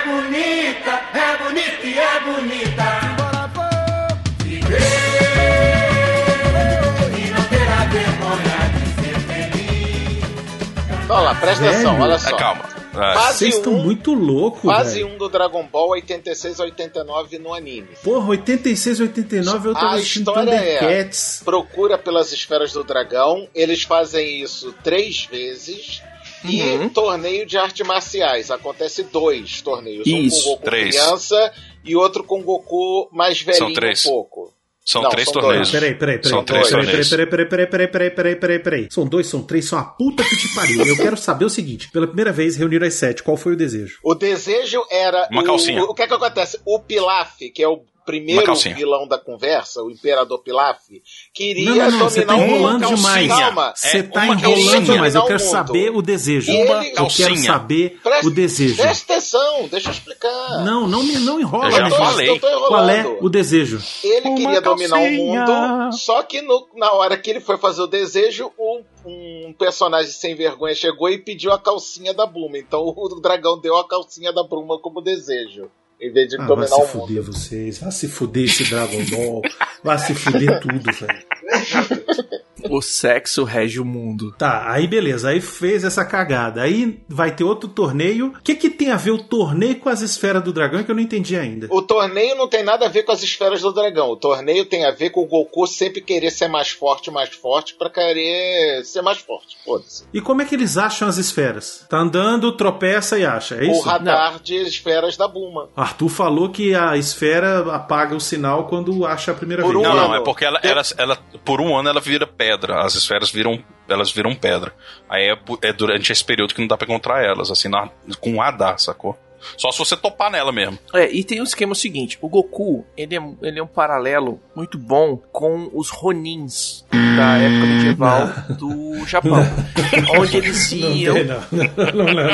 É bonita, é bonita e é bonita. Embora vou viver e não terá vergonha de ser feliz. Olha lá, presta Velho. atenção, olha só. É, calma. É. Fase Vocês estão 1, muito loucos, fase velho. 1 do Dragon Ball 86 a 89 no anime. Porra, 86, 89 eu tava A assistindo história é procura pelas esferas do dragão. Eles fazem isso três vezes. E torneio de artes marciais. Acontece dois torneios. Um Isso, com Goku três. criança e outro com Goku mais velhinho três. um pouco. São Não, três são torneios. dois. Peraí, peraí, peraí. São três peraí, torneios. peraí, peraí, peraí, peraí, peraí, peraí, peraí, peraí. São dois, são três, são a puta que te pariu. Eu quero saber o seguinte: pela primeira vez reuniram as sete, qual foi o desejo? O desejo era. Uma o, calcinha. O que é que acontece? O Pilaf, que é o primeiro calcinha. vilão da conversa, o Imperador Pilaf, queria Não, não, não, você dominar tá o mundo. enrolando demais. Calma. Você É, tá uma enrolando calcinha. demais. Eu quero saber o desejo. Ele- Eu quero calcinha. saber Presta- o desejo. Presta atenção, deixa eu explicar. Não, não me não enrola, Eu já tô- falei. eu. Qual é o desejo? Ele Uma queria dominar o calcinha. mundo, só que no- na hora que ele foi fazer o desejo, um, um personagem sem vergonha chegou e pediu a calcinha da Buma. Então o dragão deu a calcinha da Bruma como desejo, em vez de Ah, vai dominar se o mundo. fuder vocês. Vai se fuder esse Dragon Ball. Vai se fuder tudo, velho. O sexo rege o mundo. Tá, aí beleza, aí fez essa cagada. Aí vai ter outro torneio. O que, que tem a ver o torneio com as esferas do dragão que eu não entendi ainda? O torneio não tem nada a ver com as esferas do dragão. O torneio tem a ver com o Goku sempre querer ser mais forte, mais forte, pra querer ser mais forte. Foda-se. E como é que eles acham as esferas? Tá andando, tropeça e acha, é O isso? radar de esferas da Buma. Arthur falou que a esfera apaga o sinal quando acha a primeira Por vez. um Não, não, ano. é porque ela, ela, ela- por um ano ela vira pedra. As esferas viram, elas viram pedra. Aí é, é durante esse período que não dá pra encontrar elas, assim, na, com um radar, sacou? Só se você topar nela mesmo. É, e tem um esquema seguinte: o Goku, ele é, ele é um paralelo muito bom com os Ronins da hum, época medieval do Japão. Onde eles se iam. Não, não, não,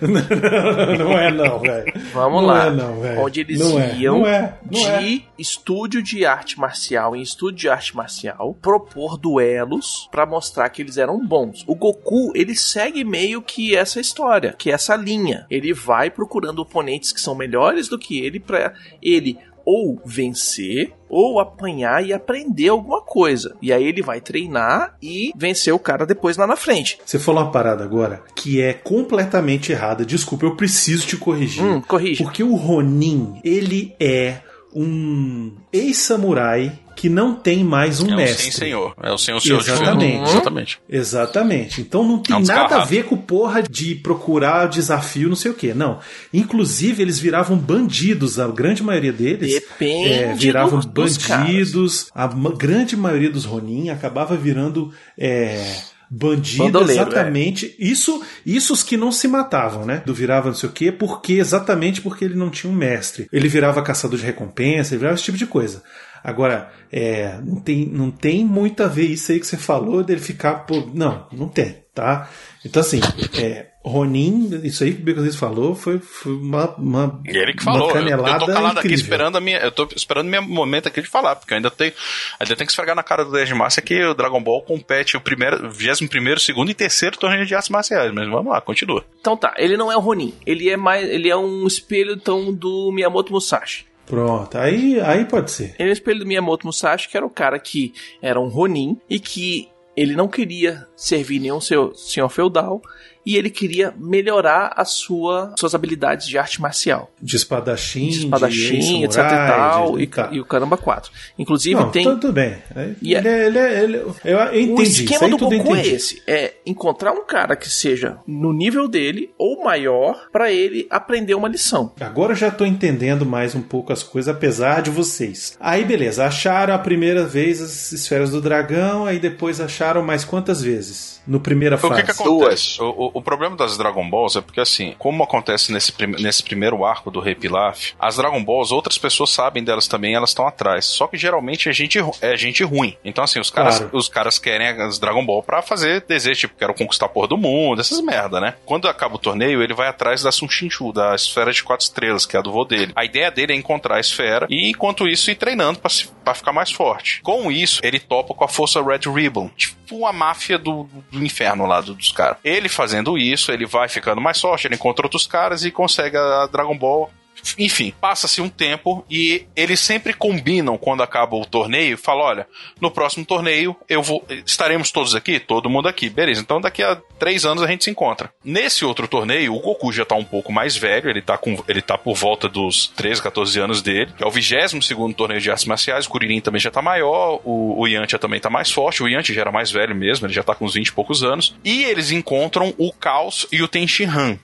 não, não, é não, velho. Vamos lá. É onde eles é, iam é, de estúdio de arte marcial em estúdio de arte marcial propor duelos pra mostrar que eles eram bons. O Goku, ele segue meio que essa história, que essa linha ele vai procurando oponentes que são melhores do que ele pra ele ou vencer ou apanhar e aprender alguma coisa. E aí ele vai treinar e vencer o cara depois lá na frente. Você falou uma parada agora que é completamente errada. Desculpa, eu preciso te corrigir. Hum, corrige. Porque o Ronin, ele é um ex-samurai que não tem mais um é o mestre. sem senhor. É o senhor senhor de Exatamente. ferro. Exatamente. Exatamente. Então não tem É um nada a ver com porra de procurar desafio, não sei o que. Não. Inclusive, eles viravam bandidos, a grande maioria deles. Depende é, viravam dos- dos bandidos. A grande maioria dos Ronin acabava virando. é, Bandido, Bandoleiro, exatamente. Isso, isso os que não se matavam, né? Do virava não sei o quê, porque exatamente porque ele não tinha um mestre. Ele virava caçador de recompensa, ele virava esse tipo de coisa. Agora, é, não, tem, não tem muito a ver isso aí que você falou dele ficar por. Não, não tem, tá? Então, assim, é, Ronin, isso aí que o Beconzitos falou foi, foi uma, uma. Ele que falou. Eu, tô calado aqui incrível. esperando a minha. Eu tô esperando meu momento aqui de falar, porque eu ainda tenho. Ainda tenho que esfregar na cara do 10 de março que o Dragon Ball compete o primeiro, 21 segundo e terceiro torneio de artes marciais. Mas vamos lá, continua. Então tá, ele não é o Ronin. Ele é mais. Ele é um espelho então do Miyamoto Musashi. Pronto, aí, aí pode ser. Ele é o espelho do Miyamoto Musashi, que era o cara que era um Ronin e que ele não queria servir nenhum seu senhor feudal e ele queria melhorar a sua, suas habilidades de arte marcial. De espadachim, De espadachim, de etc e tal, de- e, tá. e o caramba 4. Inclusive Não, tem. tudo bem. Ele, E é- é- ele, é- ele- eu, eu entendi. O esquema do Goku é esse: é encontrar um cara que seja no nível dele ou maior pra ele aprender uma lição. Agora eu já tô entendendo mais um pouco as coisas, apesar de vocês. Aí beleza, acharam a primeira vez as esferas do dragão, aí depois acharam mais quantas vezes? No primeira O fase? que, que acontece? O, o- o problema das Dragon Balls é porque, assim, como acontece nesse, prim- nesse primeiro arco do Rei Pilaf, as Dragon Balls, outras pessoas sabem delas também, elas estão atrás. Só que geralmente é gente, é gente ruim. Então, assim, os caras, Claro. os caras querem as Dragon Ball pra fazer desejo, tipo, quero conquistar a porra do mundo, essas merda, né? Quando acaba o torneio, ele vai atrás da Sun Shinchu, da esfera de quatro estrelas, que é a do vô dele. A ideia dele é encontrar a esfera e, enquanto isso, ir treinando pra, se- pra ficar mais forte. Com isso, ele topa com a força Red Ribbon, tipo uma máfia do, do inferno lá do- dos caras. Ele fazendo isso, ele vai ficando mais forte, ele encontra outros caras e consegue a Dragon Ball enfim, passa-se um tempo e eles sempre combinam quando acaba o torneio, falam, olha, no próximo torneio eu vou, estaremos todos aqui, todo mundo aqui, beleza? Então daqui a três anos a gente se encontra. Nesse outro torneio, o Goku já tá um pouco mais velho, ele tá com, ele tá por volta dos 13, 14 anos dele, é o 22 segundo torneio de artes marciais. O Kuririn também já tá maior, o, o Yantia também tá mais forte. O Yantia já era mais velho mesmo, ele já tá com uns 20 e poucos anos. E eles encontram o Caos e o Tenshinhan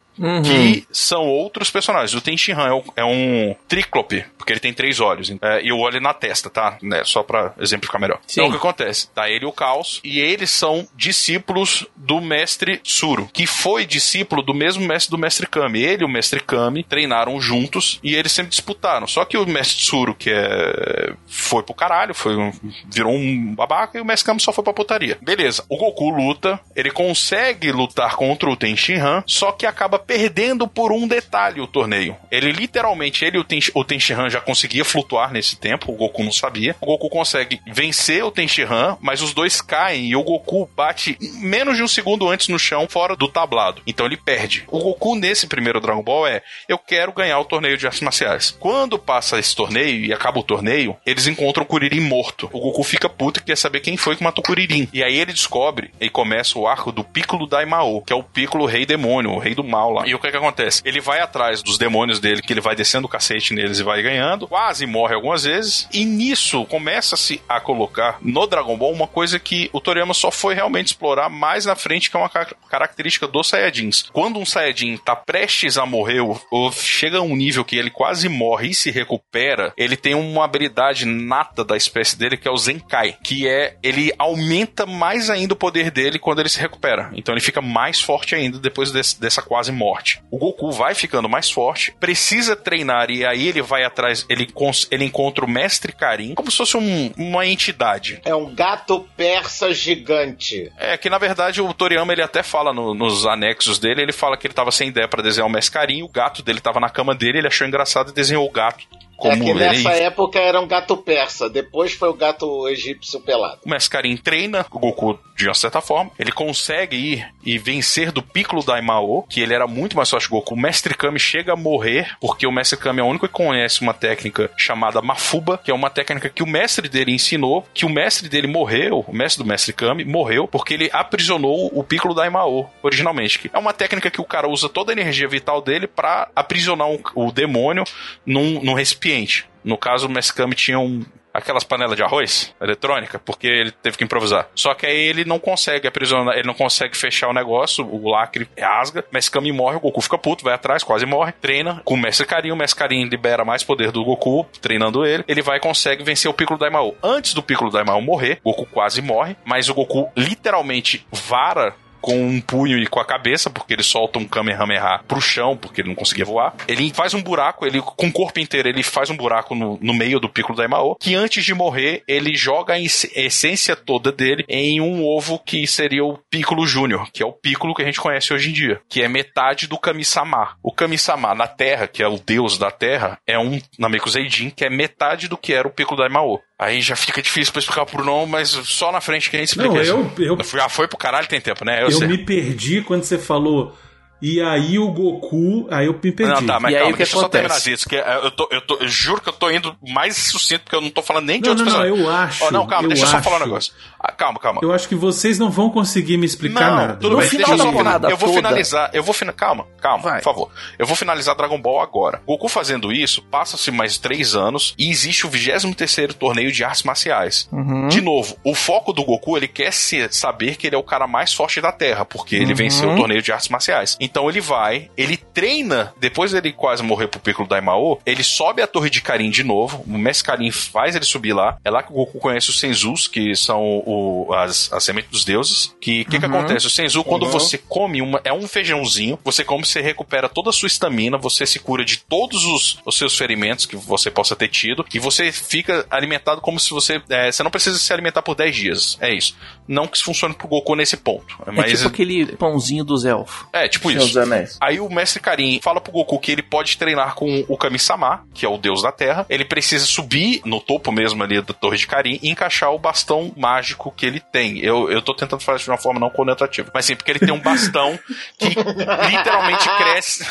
que são outros personagens. O Tenshinhan é um, é um tríclope, porque ele tem três olhos, é, e o olho na testa, tá? Né, só pra exemplificar melhor. Sim. Então o que acontece? Tá ele e o Caos, e eles são discípulos do mestre Suro, que foi discípulo do mesmo mestre do mestre Kami. Ele e o mestre Kami treinaram juntos, e eles sempre disputaram. Só que o mestre Suro, que é... foi pro caralho, foi um- virou um babaca, e o mestre Kami só foi pra putaria. Beleza, o Goku luta, ele consegue lutar contra o Tenshinhan, só que acaba perdendo por um detalhe o torneio. Ele literalmente, ele o Tenshinhan já conseguia flutuar nesse tempo, o Goku não sabia. O Goku consegue vencer o Tenshinhan, mas os dois caem e o Goku bate menos de um segundo antes no chão, fora do tablado. Então ele perde. O Goku nesse primeiro Dragon Ball é: eu quero ganhar o torneio de artes marciais. Quando passa esse torneio e acaba o torneio, eles encontram o Kuririn morto. O Goku fica puto e quer saber quem foi que matou o Kuririn. E aí ele descobre e começa o arco do Piccolo Daimao, que é o Piccolo Rei Demônio, o rei do mal lá. E o que que acontece? Ele vai atrás dos demônios dele, que ele vai descendo o cacete neles e vai ganhando, quase morre algumas vezes, e nisso começa-se a colocar no Dragon Ball uma coisa que o Toriyama só foi realmente explorar mais na frente, que é uma ca- característica dos Saiyajins. Quando um Saiyajin tá prestes a morrer, ou, ou chega a um nível que ele quase morre e se recupera, ele tem uma habilidade nata da espécie dele, que é o Zenkai, que é, ele aumenta mais ainda o poder dele quando ele se recupera. Então ele fica mais forte ainda depois desse- dessa quase morte. O Goku vai ficando mais forte, precisa treinar e aí ele vai atrás, ele, ele encontra o Mestre Karin, como se fosse um- uma entidade. É um gato persa gigante. É que na verdade o Toriyama ele até fala no- nos anexos dele, ele fala que ele tava sem ideia pra desenhar o Mestre Karin, o gato dele tava na cama dele, ele achou engraçado e desenhou o gato. Como é que ele nessa época era um gato persa, depois foi o gato egípcio pelado. O Mestre Karin treina o Goku de uma certa forma. Ele consegue ir e vencer do Piccolo Daimao, que ele era muito mais forte que Goku. O Mestre Kami chega a morrer, porque o Mestre Kami é o único que conhece uma técnica chamada Mafuba, que é uma técnica que o mestre dele ensinou, que o mestre dele morreu, o mestre do Mestre Kami morreu, porque ele aprisionou o Piccolo Daimao originalmente. Que é uma técnica que o cara usa toda a energia vital dele pra aprisionar um- o demônio num, num recipiente. No caso, o Mestre Kami tinha um, aquelas panelas de arroz eletrônica, porque ele teve que improvisar. Só que aí ele não consegue aprisionar, ele não consegue fechar o negócio, o lacre rasga, Kami morre, o Goku fica puto, vai atrás, quase morre, treina com o Mestre Karin, o Mestre Karin libera mais poder do Goku, treinando ele, ele vai e consegue vencer o Piccolo Daimao. Antes do Piccolo Daimao morrer, Goku quase morre, mas o Goku literalmente vara com um punho e com a cabeça, porque ele solta um Kamehameha pro chão, porque ele não conseguia voar. Ele faz um buraco, ele com o corpo inteiro, ele faz um buraco no, no meio do Piccolo Daimao, que antes de morrer, ele joga a ess- essência toda dele em um ovo que seria o Piccolo Júnior, que é o Piccolo que a gente conhece hoje em dia, que é metade do Kami-sama. O Kami-sama na Terra, que é o deus da Terra, é um Namekuseidin, que é metade do que era o Piccolo Daimao. Aí já fica difícil pra explicar pro não, mas só na frente que a gente explica Não, isso. eu- eu- Já foi pro caralho, tem tempo, né? Eu, Eu, sei. me perdi quando você falou. E aí o Goku. Aí eu me perdi. Não, tá, mas E aí, calma, o que deixa eu só terminar acontece? isso, que é, eu, tô, eu, tô, eu juro que eu tô indo mais sucinto, porque eu não tô falando nem de Não, outros não, não, eu acho, Ó, não, calma, eu deixa eu só acho. falar um negócio. Ah, calma, calma. Eu acho que vocês não vão conseguir me explicar não, nada. tudo No bem, final deixa eu da só final- porrada Eu vou toda- finalizar, eu vou final, calma, calma, Vai. por favor. Eu vou finalizar Dragon Ball agora. Goku fazendo isso, passa-se mais três anos e existe o 23º torneio de artes marciais. Uhum. De novo, o foco do Goku, ele quer se- saber que ele é o cara mais forte da Terra, porque ele venceu o torneio de artes marciais. Então ele vai, ele treina, depois dele quase morrer pro Piccolo Daimao, ele sobe a Torre de Karin de novo, o Mestre Karin faz ele subir lá, é lá que o Goku conhece os Senzus, que são o, as, as sementes dos deuses, que o que, que acontece? O Senzu, quando você come uma, é um feijãozinho, você come, você recupera toda a sua estamina, você se cura de todos os, os seus ferimentos que você possa ter tido, e você fica alimentado como se você, é, você não precisa se alimentar por 10 dias, é isso. Não que isso funcione pro Goku nesse ponto, É mas... tipo aquele pãozinho dos elfos. É, tipo isso. Anéis. Aí o mestre Karin fala pro Goku que ele pode treinar com o Kami-sama, que é o deus da terra. Ele precisa subir no topo mesmo ali da torre de Karin e encaixar o bastão mágico que ele tem. Eu, eu tô tentando falar isso de uma forma não conotativa. Mas sim, porque ele tem um bastão que literalmente cresce.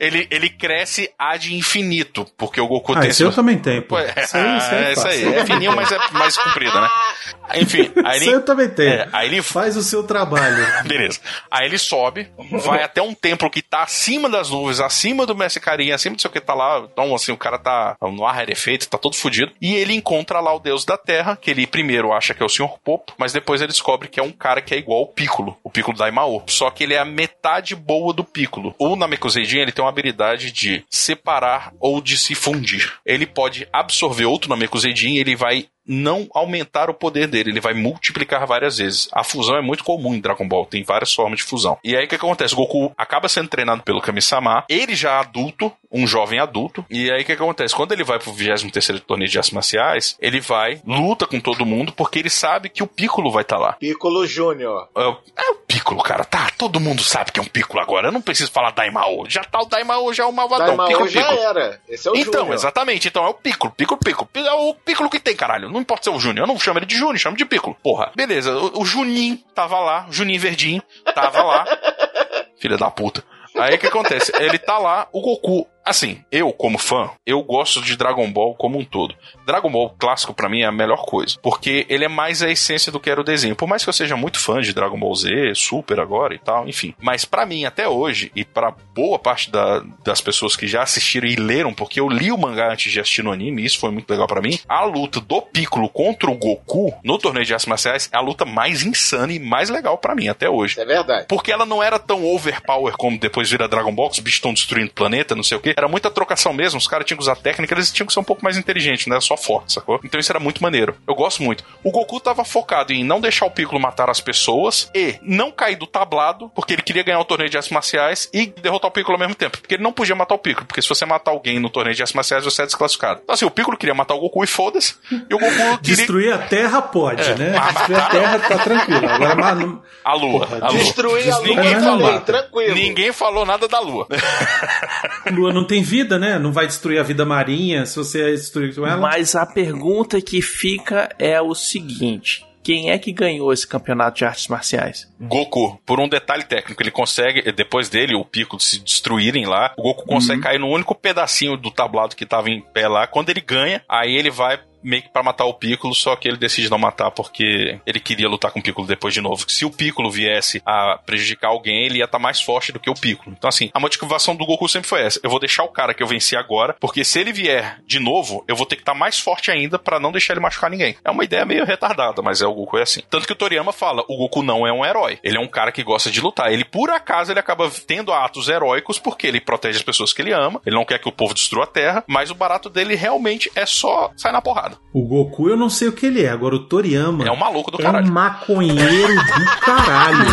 Ele, ele cresce ad infinito. Porque o Goku Ah, tem esse eu também tenho, pô. Pô, Isso aí, isso aí é, isso aí. É fininho, mas é mais comprido, né? Enfim, aí ele, eu também tenho. é, aí ele Faz o seu trabalho. Beleza. Aí ele sobe, vai até um templo que tá acima das nuvens, acima do Mestre Carinha, acima do seu que tá lá. Então, assim, o cara tá no ar efeito, tá todo fudido. E ele encontra lá o deus da terra, que ele primeiro acha que é o Popo, mas depois ele descobre que é um cara que é igual ao Piccolo, o Piccolo Daimao. Só que ele é a metade boa do Piccolo. O Namekuseidin, ele tem uma habilidade de separar ou de se fundir. Ele pode absorver outro Namekuseidin, ele vai não aumentar o poder dele, ele vai multiplicar várias vezes. A fusão é muito comum em Dragon Ball, tem várias formas de fusão. E aí o que acontece? O Goku acaba sendo treinado pelo Kami-sama, ele já adulto, um jovem adulto, e aí o que acontece? Quando ele vai pro 23º torneio de artes marciais, ele vai, luta com todo mundo, porque ele sabe que o Piccolo vai estar lá. Piccolo Júnior. É o- é o Piccolo, cara, tá, todo mundo sabe que é um Piccolo agora, eu não preciso falar Daimao, já tá o Daimao, já é o malvadão, Daimao Piccolo, já Piccolo. era. Esse é o Então, Júnior. exatamente. Então é o Piccolo, Piccolo, Piccolo. É o Piccolo que tem, caralho. Não importa ser o Júnior. Eu não chamo ele de Júnior, chamo de Piccolo. Porra. Beleza. O, o Juninho tava lá. Juninho Verdinho tava lá. Filha da puta. Aí o que acontece? Ele tá lá, o Goku. Assim, eu, como fã, eu gosto de Dragon Ball como um todo. Dragon Ball clássico pra mim é a melhor coisa. Porque ele é mais a essência do que era o desenho. Por mais que eu seja muito fã de Dragon Ball Z, Super agora e tal, enfim. Mas pra mim, até hoje, e pra boa parte da- das pessoas que já assistiram e leram, porque eu li o mangá antes de assistir no anime, isso foi muito legal pra mim. A luta do Piccolo contra o Goku no torneio de artes marciais é a luta mais insana e mais legal pra mim até hoje. É verdade. Porque ela não era tão overpower como depois vira Dragon Ball, os bichos estão destruindo o planeta, não sei o quê. Era muita trocação mesmo, os caras tinham que usar técnica, eles tinham que ser um pouco mais inteligentes, não era só forte, sacou? Então isso era muito maneiro. Eu gosto muito. O Goku tava focado em não deixar o Piccolo matar as pessoas e não cair do tablado, porque ele queria ganhar o torneio de artes marciais e derrotar o Piccolo ao mesmo tempo. Porque ele não podia matar o Piccolo, porque se você matar alguém no torneio de artes marciais, você é desclassificado. Então assim, o Piccolo queria matar o Goku e foda-se, e o Goku queria... Destruir a Terra pode, É, né? mas Destruir a Terra tá tranquilo. Agora, mas A Lua. Porra, a Lua. Destruir a Lua Ninguém não falou. tranquilo. Ninguém falou nada da Lua. Lua não tem vida, né? Não vai destruir a vida marinha se você destruir com ela. Mas a pergunta que fica é o seguinte: quem é que ganhou esse campeonato de artes marciais? Goku, por um detalhe técnico, ele consegue, depois dele, o Piccolo se destruírem lá, o Goku consegue cair no único pedacinho do tablado que tava em pé lá. Quando ele ganha, aí ele vai meio que pra matar o Piccolo, só que ele decide não matar porque ele queria lutar com o Piccolo depois de novo. Se o Piccolo viesse a prejudicar alguém, ele ia estar mais forte do que o Piccolo. Então, assim, a motivação do Goku sempre foi essa: eu vou deixar o cara que eu venci agora, porque se ele vier de novo, eu vou ter que estar mais forte ainda pra não deixar ele machucar ninguém. É uma ideia meio retardada, mas é o Goku é assim. Tanto que o Toriyama fala: o Goku não é um herói. Ele é um cara que gosta de lutar. Ele, por acaso, ele acaba tendo atos heróicos porque ele protege as pessoas que ele ama. Ele não quer que o povo destrua a Terra, mas o barato dele realmente é só sair na porrada. O Goku eu não sei o que ele é, agora o Toriyama É um maluco do é caralho. um maconheiro do caralho.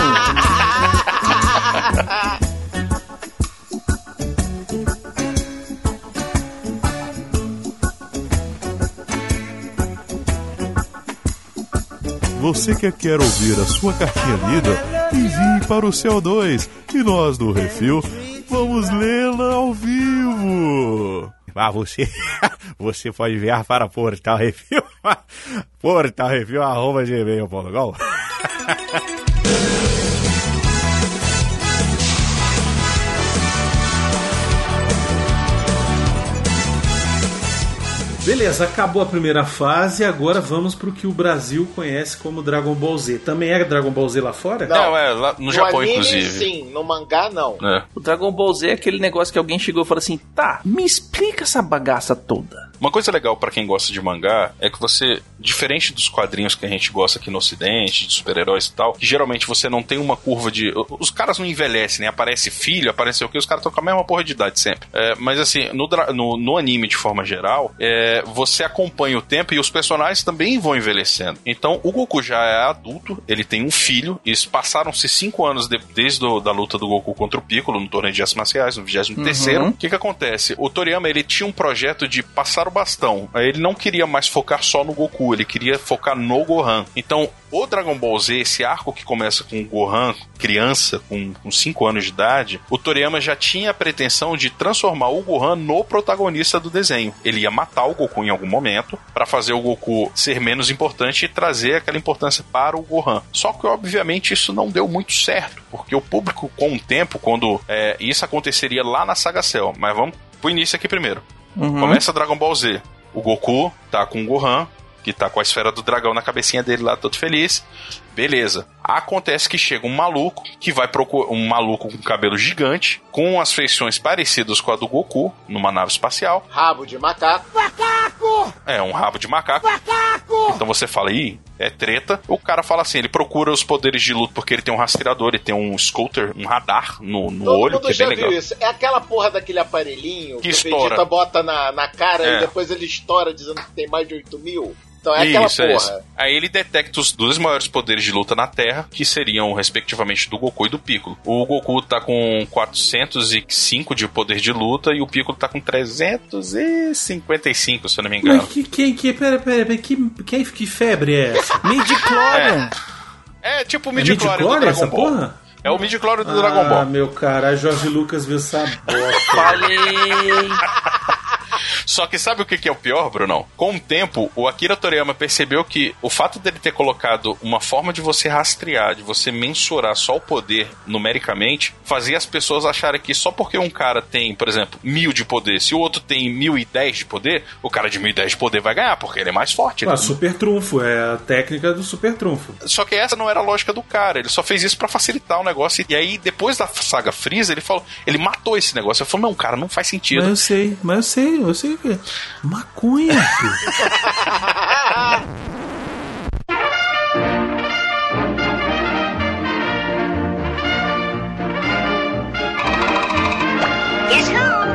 Você que quer ouvir a sua cartinha lida, envie para o CO2 e nós do Refil vamos lê-la ao vivo. Ah, você, você pode enviar para Portal Refil, Portal Refil, arroba gmail.com. Beleza, acabou a primeira fase, agora vamos pro que o Brasil conhece como Dragon Ball Z. Também é Dragon Ball Z lá fora? Não, é, lá no, Japão, anime, inclusive. sim. No mangá, não. É. O Dragon Ball Z é aquele negócio que alguém chegou e falou assim: tá, me explica essa bagaça toda. Uma coisa legal pra quem gosta de mangá é que você, diferente dos quadrinhos que a gente gosta aqui no ocidente, de super-heróis e tal, que geralmente você não tem uma curva de. Os caras não envelhecem, né? Aparece filho, aparece o que, os caras estão com a mesma porra de idade sempre. É, mas assim, no, no, no anime de forma geral, é, você acompanha o tempo e os personagens também vão envelhecendo. Então o Goku já é adulto, ele tem um filho, e passaram-se cinco anos de- desde do, da luta do Goku contra o Piccolo no torneio de artes marciais, no 23 terceiro. Uhum. O que que acontece? O Toriyama, ele tinha um projeto de passar o bastão. Ele não queria mais focar só no Goku, ele queria focar no Gohan. Então, o Dragon Ball Z, esse arco que começa com o Gohan, criança, com 5 anos de idade, o Toriyama já tinha a pretensão de transformar o Gohan no protagonista do desenho. Ele ia matar o Goku em algum momento para fazer o Goku ser menos importante e trazer aquela importância para o Gohan. Só que, obviamente, isso não deu muito certo, porque o público, com o tempo, quando é, isso aconteceria lá na Saga Cell, mas vamos pro início aqui primeiro. Uhum. Começa Dragon Ball Z. O Goku tá com o Gohan, que tá com a esfera do dragão na cabecinha dele lá, todo feliz. Beleza. Acontece que chega um maluco que vai procurar um maluco com cabelo gigante, com as feições parecidas com a do Goku, numa nave espacial. Rabo de macaco. Macaco! É um rabo de macaco. Macaco! Então você fala, ih, é treta. O cara fala assim, ele procura os poderes de luta porque ele tem um rastreador, ele tem um scooter, um radar no, no Todo olho, mundo que é já bem legal. viu isso. É aquela porra daquele aparelhinho Que o estoura. Vegeta bota na, na cara É. e depois ele estoura dizendo que tem mais de 8 mil. Então é aquela Isso, é porra. isso. Aí ele detecta os dois maiores poderes de luta na Terra, que seriam, respectivamente, do Goku e do Piccolo. O Goku tá com 405 de poder de luta e o Piccolo tá com 355, se eu não me engano. Mas que, quem, que, pera, pera, pera, que, que, que febre é essa? Midi-chlorian. É tipo o É midi-chlorian do midi-chlorian Dragon essa Ball. porra? É o midi-chlorian do ah, Dragon Ball. meu cara, a Jorge Lucas viu essa bosta. Falei. Só que sabe o que é o pior, Brunão? Com o tempo, o Akira Toriyama percebeu que o fato dele ter colocado uma forma de você rastrear, de você mensurar só o poder numericamente, fazia as pessoas acharem que só porque um cara tem, por exemplo, mil de poder, se o outro tem mil e dez de poder, o cara de mil e dez de poder vai ganhar, porque ele é mais forte. Ah, Ele- super trunfo, é a técnica do super trunfo. Só que essa não era a lógica do cara. Ele só fez isso pra facilitar o negócio. E aí, depois da saga Freeza, ele falou. Ele matou esse negócio. Ele falou: não, cara, não faz sentido. Mas eu sei, mas eu sei, eu sei que. Maconha, filho. Macaco!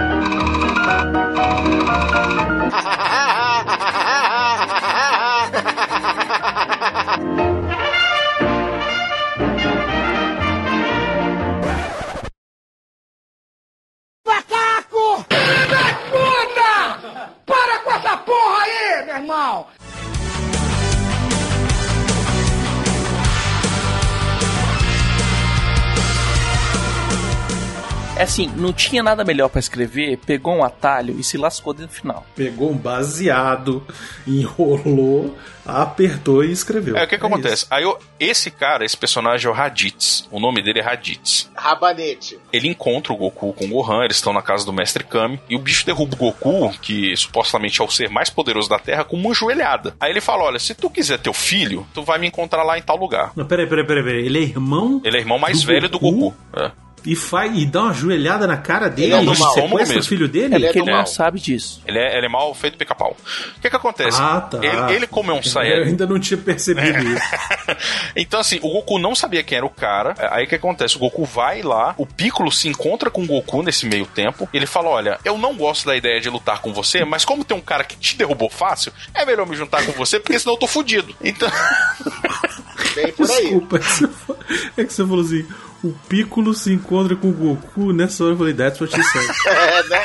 assim, não tinha nada melhor pra escrever, pegou um atalho e se lascou no final. Pegou um baseado, enrolou, apertou e escreveu. É, o que que acontece? Aí eu- esse cara, esse personagem é o Raditz. O nome dele é Raditz. Rabanete. Ele encontra o Goku com o Gohan, eles estão na casa do Mestre Kami, e o bicho derruba o Goku, que supostamente é o ser mais poderoso da Terra, com uma joelhada. Aí ele fala: Olha, se tu quiser teu filho, tu vai me encontrar lá em tal lugar. Não, peraí, peraí, peraí, peraí. Ele é irmão Ele é irmão mais Do velho do Goku? Goku. É. e, faz, e dá uma joelhada na cara dele Ele é e mal, sequestra o filho dele? É porque ele mal. não sabe disso. Ele é, ele é mal feito pica-pau. O que que acontece? Ah, tá. Ele, ele como é um Eu Saiyajin. ainda não tinha percebido isso. Então, assim, o Goku não sabia quem era o cara. Aí o que acontece? O Goku vai lá, o Piccolo se encontra com o Goku nesse meio tempo. Ele fala: Olha, eu não gosto da ideia de lutar com você, mas como tem um cara que te derrubou fácil, é melhor me juntar com você, porque senão eu tô fudido. Então. Bem por aí. Desculpa, é que você é que você falou assim: o Piccolo se encontra com o Goku. Nessa hora eu falei, that's what she said. É, né?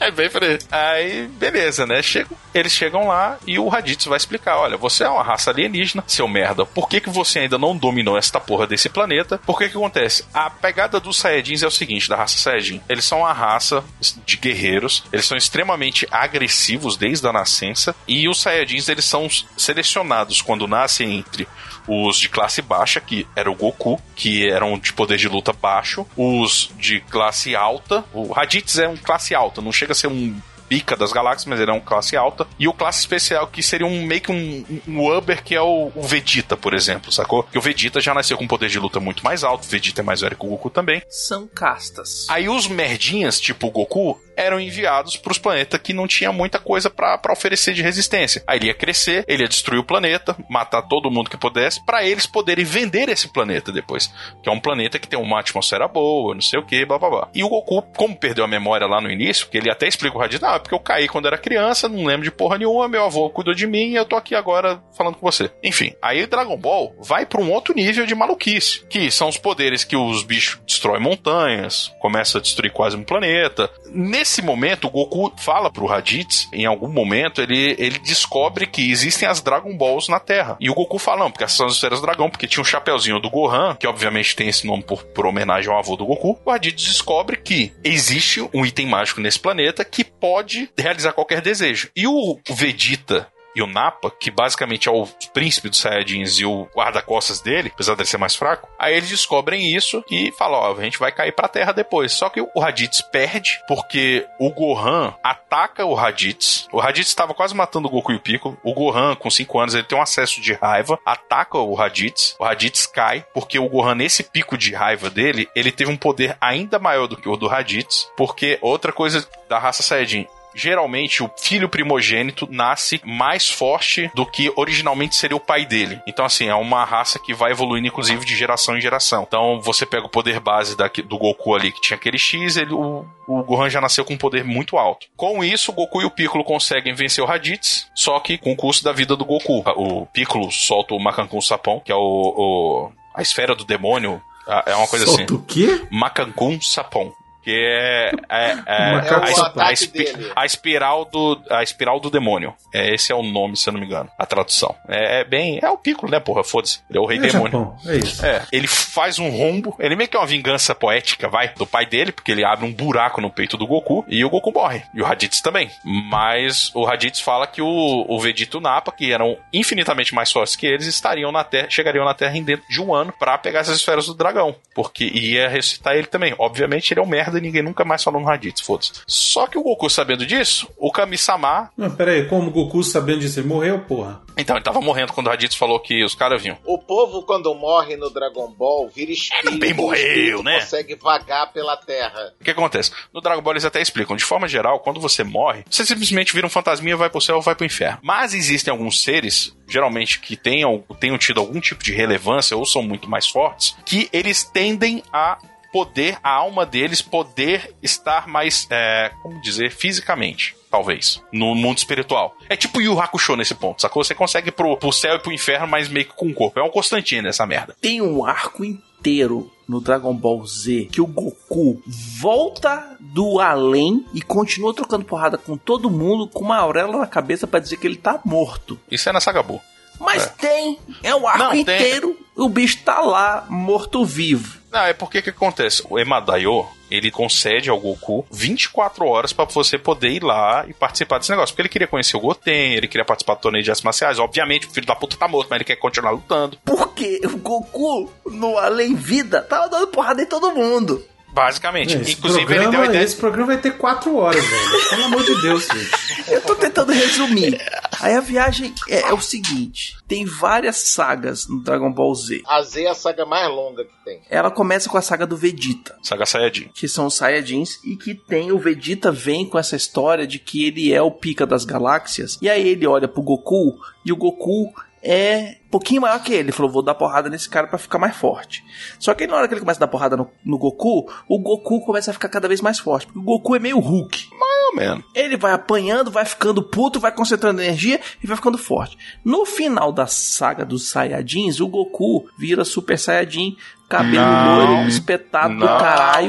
É bem por aí. Aí, beleza, né? Chegam, eles chegam lá e o Raditz vai explicar: olha, você é uma raça alienígena, seu merda. Por que, que você ainda não dominou esta porra desse planeta? Por que que acontece? A pegada dos Saiyajins é o seguinte: da raça Saiyajin. Eles são uma raça de guerreiros, eles são extremamente agressivos desde a nascença. E os Saiyajins, eles são selecionados quando nascem entre os de classe baixa, que era o Goku, que eram de poder de luta baixo, os de classe alta, o Raditz é um classe alta, não chega a ser um pica das galáxias, mas ele é um classe alta, e o classe especial, que seria um meio que um, um Uber, que é o, o Vegeta, por exemplo, sacou? Que o Vegeta já nasceu com um poder de luta muito mais alto, o Vegeta é mais velho que o Goku também. São castas. Aí os merdinhas, tipo o Goku, eram enviados pros planetas que não tinha muita coisa pra oferecer de resistência. Aí ele ia crescer, ele ia destruir o planeta, matar todo mundo que pudesse, pra eles poderem vender esse planeta depois. Que é um planeta que tem uma atmosfera boa, não sei o que, blá blá blá. E o Goku, como perdeu a memória lá no início, que ele até explica o Raditz, ah, é porque eu caí quando era criança, não lembro de porra nenhuma, meu avô cuidou de mim e eu tô aqui agora falando com você. Enfim, aí Dragon Ball vai pra um outro nível de maluquice, que são os poderes que os bichos destroem montanhas, começa a destruir quase um planeta. Nesse momento, o Goku fala pro Raditz, em algum momento, ele, ele descobre que existem as Dragon Balls na Terra. E o Goku fala, não, porque essas são as esferas dragão, porque tinha um chapeuzinho do Gohan, que obviamente tem esse nome por, por homenagem ao avô do Goku. O Raditz descobre que existe um item mágico nesse planeta que pode realizar qualquer desejo. E o Vegeta e o Nappa, que basicamente é o príncipe dos Saiyajins e o guarda-costas dele, apesar dele ser mais fraco, aí eles descobrem isso e falam, ó, a gente vai cair pra terra depois. Só que o Raditz perde, porque o Gohan ataca o Raditz. O Raditz estava quase matando o Goku e o Piccolo. O Gohan, com 5 anos, ele tem um acesso de raiva, ataca o Raditz. O Raditz cai, porque o Gohan, nesse pico de raiva dele, ele teve um poder ainda maior do que o do Raditz, porque outra coisa da raça Saiyajin, geralmente o filho primogênito nasce mais forte do que originalmente seria o pai dele. Então, assim, é uma raça que vai evoluindo, inclusive, de geração em geração. Então, você pega o poder base do Goku ali, que tinha aquele X, ele, o, o Gohan já nasceu com um poder muito alto. Com isso, o Goku e o Piccolo conseguem vencer o Raditz, só que com o custo da vida do Goku. O Piccolo solta o Macancun Sapão, que é o, o- a esfera do demônio. a- É uma coisa Solta assim. o quê? Macancun Sapão. Que é, é, é, Macaco a, a espi- a espiral do a espiral do demônio. É, esse é o nome, se eu não me engano, a tradução. É, é bem, é o Piccolo, né, porra, foda-se. Ele é o rei É demônio. Japão, é isso. É, ele faz um rombo, ele meio que é uma vingança poética, vai, do pai dele, porque ele abre um buraco no peito do Goku e o Goku morre. E o Raditz também. Mas o Raditz fala que o, o Vegeta e o Nappa, que eram infinitamente mais fortes que eles, estariam na Terra, chegariam na Terra em dentro de um ano pra pegar essas esferas do dragão. Porque ia ressuscitar ele também. Obviamente ele é um merda e ninguém nunca mais falou no Raditz, foda-se. Só que o Goku, sabendo disso, o Kami-sama. Não, pera aí, como o Goku sabendo disso, ele morreu, porra? Então, ele tava morrendo quando o Raditz falou que os caras vinham. O povo, quando morre no Dragon Ball, vira espírito. bem e o morreu, espírito né? consegue vagar pela terra. O que acontece? No Dragon Ball eles até explicam. De forma geral, quando você morre, você simplesmente vira um fantasminha, vai pro céu ou vai pro inferno. Mas existem alguns seres, geralmente que tenham, tenham tido algum tipo de relevância ou são muito mais fortes, que eles tendem a poder, a alma deles poder estar mais, é, como dizer, fisicamente. Talvez, no mundo espiritual. É tipo Yu Hakusho nesse ponto, sacou? Você consegue ir pro, pro céu e pro inferno, mas meio que com o corpo. É um Constantino essa merda. Tem um arco inteiro no Dragon Ball Z que o Goku volta do além e continua trocando porrada com todo mundo com uma auréola na cabeça pra dizer que ele tá morto. Isso é na Sagabu. Mas É. tem, é um arco Não, tem. inteiro, o bicho tá lá morto-vivo. Não, é porque que acontece? O Emadaio, ele concede ao Goku 24 horas pra você poder ir lá e participar desse negócio. Porque ele queria conhecer o Goten, ele queria participar do torneio de artes marciais. Obviamente, o filho da puta tá morto, mas ele quer continuar lutando. Porque o Goku, no Além Vida, tava dando porrada em todo mundo. Basicamente. Esse Inclusive, programa, ele deu ideia. esse programa vai ter quatro horas, velho. Pelo amor de Deus, gente. Eu tô tentando resumir. Aí a viagem é, é o seguinte: tem várias sagas no Dragon Ball Z. A Z é a saga mais longa que tem. Ela começa com a saga do Vegeta. Saga Saiyajin. Que são os Saiyajins e que tem o Vegeta vem com essa história de que ele é o pica das galáxias. E aí ele olha pro Goku e o Goku é um pouquinho maior que ele. Ele falou, vou dar porrada nesse cara pra ficar mais forte. Só que na hora que ele começa a dar porrada no, no Goku, o Goku começa a ficar cada vez mais forte. Porque o Goku é meio Hulk. Mais ou menos. Ele vai apanhando, vai ficando puto, vai concentrando energia e vai ficando forte. No final da saga dos Saiyajins, o Goku vira Super Saiyajin, cabelo Não. loiro, espetado do Não. caralho.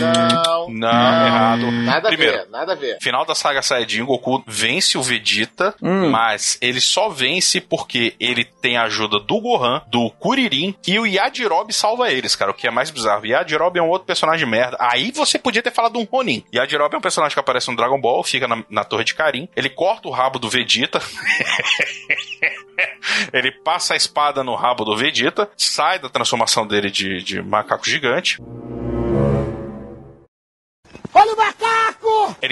Não. Não, errado. Nada Primeiro, a ver, nada a ver. Final da saga Saiyajin, Goku vence o Vegeta, Hum. mas ele só vence porque ele tem a ajuda do Gohan, do Kuririn e o Yajirobe salva eles, cara, o que é mais bizarro. Yajirobe é um outro personagem de merda. Aí você podia ter falado um Ronin. Yajirobe é um personagem que aparece no Dragon Ball, fica na, na Torre de Karin, ele corta o rabo do Vegeta. ele passa a espada no rabo do Vegeta, sai da transformação dele de, de macaco gigante.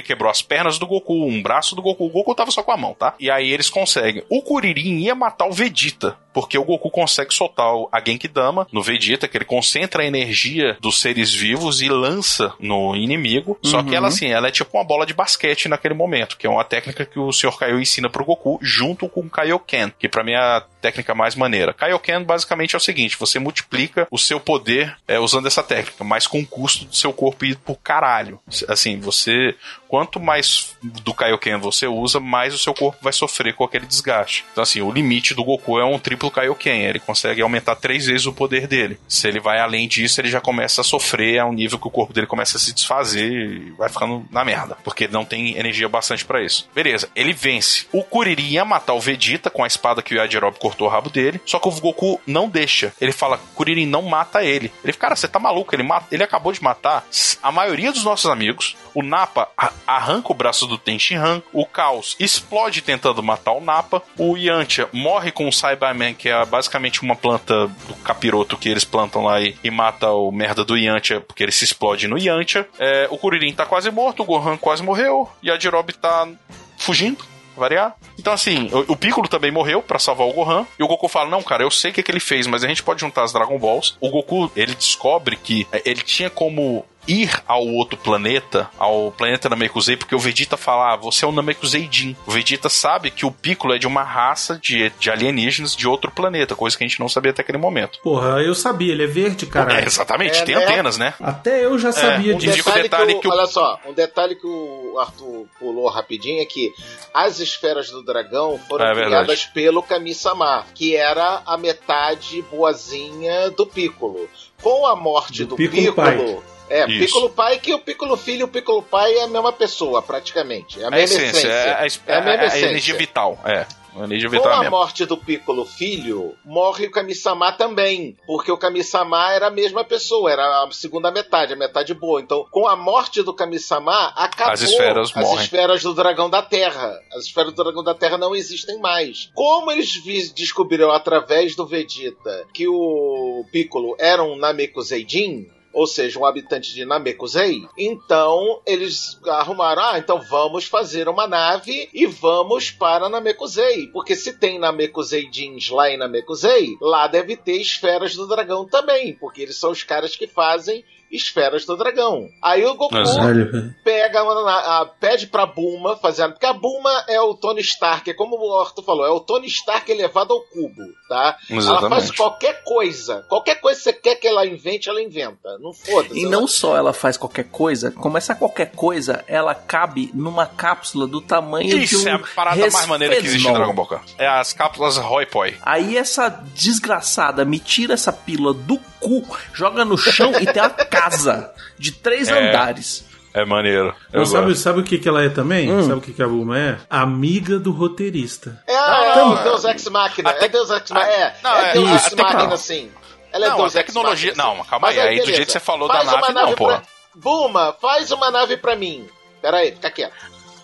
Quebrou as pernas do Goku, um braço do Goku. O Goku tava só com a mão, tá? E aí eles conseguem. O Kuririn ia matar o Vegeta, porque o Goku consegue soltar a Genkidama no Vegeta, que ele concentra a energia dos seres vivos e lança no inimigo. Só que Uhum. ela, assim, ela é tipo uma bola de basquete naquele momento, que é uma técnica que o Sr. Kaiô ensina pro Goku, junto com o Kaioken, que pra mim é a técnica mais maneira. Kaioken basicamente é o seguinte: você multiplica o seu poder é, usando essa técnica, mas com o custo do seu corpo ir pro caralho. Assim, você. Quanto mais do Kaioken você usa, mais o seu corpo vai sofrer com aquele desgaste. Então, assim, o limite do Goku é um triplo Kaioken. Ele consegue aumentar três vezes o poder dele. Se ele vai além disso, ele já começa a sofrer a um nível que o corpo dele começa a se desfazer e vai ficando na merda. Porque ele não tem energia bastante pra isso. Beleza, ele vence. O Kuririn ia matar o Vegeta com a espada que o Yajirobe cortou o rabo dele. Só que o Goku não deixa. Ele fala: Kuririn não mata ele. Ele cara, você tá maluco? Ele, mata, ele acabou de matar a maioria dos nossos amigos. O Napa arranca o braço do Tenshinhan. O Caos explode tentando matar o Napa. O Yantia morre com o Cyberman, que é basicamente uma planta do capiroto que eles plantam lá e, e mata o merda do Yantia, porque ele se explode no Yantia. É, o Kuririn tá quase morto, o Gohan quase morreu. E a Jirobe tá fugindo variar. Então, assim, o, Piccolo também morreu pra salvar o Gohan. E o Goku fala: Não, cara, eu sei o que, que ele fez, mas a gente pode juntar as Dragon Balls. O Goku, ele descobre que é, ele tinha como ir ao outro planeta, ao planeta Namekusei, porque o Vegeta fala, ah, você é o Namekuseidin. O Vegeta sabe que o Piccolo é de uma raça de, de alienígenas de outro planeta, coisa que a gente não sabia até aquele momento. Porra, eu sabia, ele é verde, caralho. É, exatamente, É, tem né? antenas, né? Até eu já sabia um Um disso. Detalhe, detalhe que, o, que o- Olha só, um detalhe que o Arthur pulou rapidinho é que as esferas do dragão foram É criadas pelo Kami-sama, que era a metade boazinha do Piccolo. Com a morte Do do, Piccolo Piccolo. É, Isso. Piccolo pai, que o Piccolo filho e o Piccolo pai é a mesma pessoa, praticamente. É a A mesma essência, essência. é, a, É a mesma a essência. energia vital, é. Com vital é a mesmo. morte do Piccolo filho, morre o Kami-sama também. Porque o Kami-sama era a mesma pessoa, era a segunda metade, a metade boa. Então, com a morte do Kami-sama, acabou As esferas as esferas do Dragão da Terra. As esferas do Dragão da Terra não existem mais. Como eles descobriram através do Vegeta que o Piccolo era um Namekuseidin, ou seja, um habitante de Namekusei, então eles arrumaram, ah, então vamos fazer uma nave e vamos para Namekusei, porque se tem Namekuseidins lá em Namekusei, lá deve ter esferas do dragão também, porque eles são os caras que fazem esferas do dragão. Aí o Goku velho. pega, a, a- pede pra Bulma fazer. Porque a Bulma é o Tony Stark, é como o Arthur falou, é o Tony Stark elevado ao cubo, tá? Ela faz Exatamente. qualquer coisa. Qualquer coisa que você quer que ela invente, ela inventa. Não foda-se. E não só ela faz qualquer coisa, como essa qualquer coisa, ela cabe numa cápsula do tamanho Isso de um é a parada mais maneira que existe em. Dragon Ball. É as cápsulas Roy Poi. Aí essa desgraçada me tira essa pílula do cu, joga no chão e tem uma casa de três É. andares. É maneiro. Eu Não, sabe, sabe o que, que ela é também? Hum. Sabe o que, que a Bulma é? Amiga do roteirista. É, é, Deus Ex Machina. Até- é Deus Ex Machina. É, Não, é é- Deus Ex Machina, não. sim. Ela é Não, Deus a Ex tecnologia- Machina, sim. não, calma aí, aí do jeito que você falou da Faz uma nave, não, pra- porra. Buma, faz uma nave pra mim. Pera aí, fica quieto.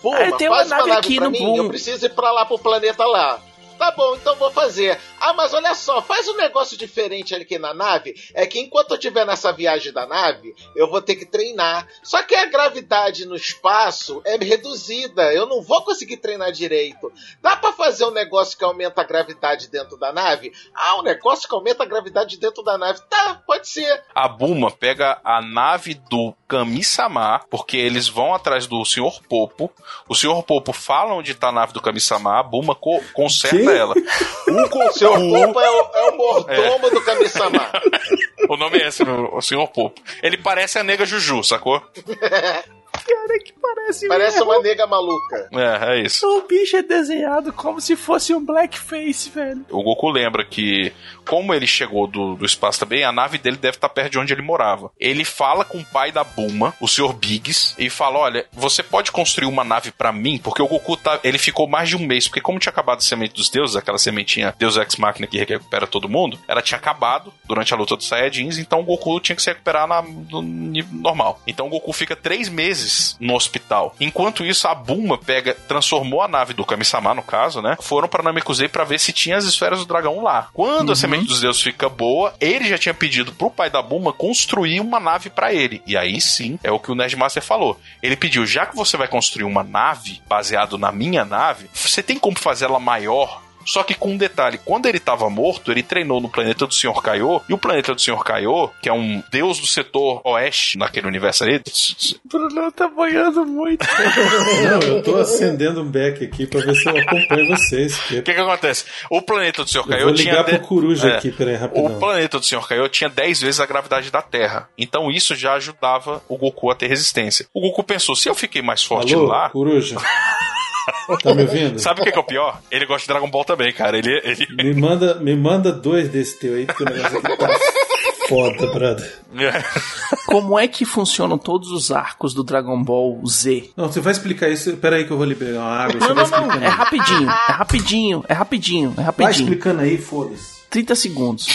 Buma, Ah, tem uma faz uma nave nave, aqui pra no mim. Boom. Eu preciso ir pra lá pro planeta lá. Tá bom, então vou fazer. Ah, mas olha só, faz um negócio diferente aqui na nave. É que enquanto eu estiver nessa viagem da nave, eu vou ter que treinar. Só que a gravidade no espaço é reduzida. Eu não vou conseguir treinar direito. Dá pra fazer um negócio que aumenta a gravidade dentro da nave? Ah, um negócio que aumenta a gravidade dentro da nave. Tá, pode ser. A Buma pega a nave do Kami-sama, porque eles vão atrás do Sr. Popo. O Sr. Popo fala onde tá a nave do Kami-sama, a Buma co- conserta Que? Ela. O seu Popo é o, é o mordomo do Kami-sama. O nome é esse, o Sr. Popo. Ele parece a nega Juju, sacou? Cara, que parece Parece mesmo. uma nega maluca. É, é isso. O bicho é desenhado como se fosse um blackface, velho. O Goku lembra que, como ele chegou do, do espaço também, a nave dele deve estar perto de onde ele morava. Ele fala com o pai da Buma, o Sr. Biggs, e fala: Olha, você pode construir uma nave pra mim? Porque o Goku tá, ele ficou mais de um mês. Porque, como tinha acabado a semente dos deuses, aquela sementinha Deus Ex Machina que recupera todo mundo, ela tinha acabado durante a luta dos Saiyajins, então o Goku tinha que se recuperar na, no nível normal. Então o Goku fica três meses no hospital. Enquanto isso, a Buma pega, transformou a nave do Kami-sama, no caso, né? Foram pra Namekusei pra ver se tinha as esferas do dragão lá. Quando a semente dos deuses fica boa, ele já tinha pedido pro pai da Buma construir uma nave pra ele. E aí sim, é o que o Nerdmaster falou. Ele pediu, já que você vai construir uma nave baseado na minha nave, você tem como fazer ela maior só que com um detalhe, quando ele estava morto, ele treinou no planeta do Sr. Kaiô, e o planeta do Sr. Kaiô, que é um deus do setor oeste naquele universo aí, Bruno tá banhando muito. Não, eu tô acendendo um back aqui pra ver se eu acompanho vocês. o porque que que acontece? O planeta do Sr. Eu Kaiô vou tinha... ligar de- pro Coruja É. aqui, peraí, O rapidão. planeta do Sr. Kaiô tinha 10 vezes a gravidade da Terra. Então isso já ajudava o Goku a ter resistência. O Goku pensou, se eu fiquei mais forte Alô, lá... Coruja? Tá me ouvindo? Sabe o que que é o pior? Ele gosta de Dragon Ball também, cara. Ele, ele... Me manda, me manda dois desse teu aí, porque o negócio aqui tá foda, brother. Como é que funcionam todos os arcos do Dragon Ball Z? Não, você vai explicar isso. Pera aí que eu vou liberar uma água. você Não, vai não, não. É rapidinho. É rapidinho. É rapidinho. É Vai rapidinho. explicando aí, foda-se. 30 segundos.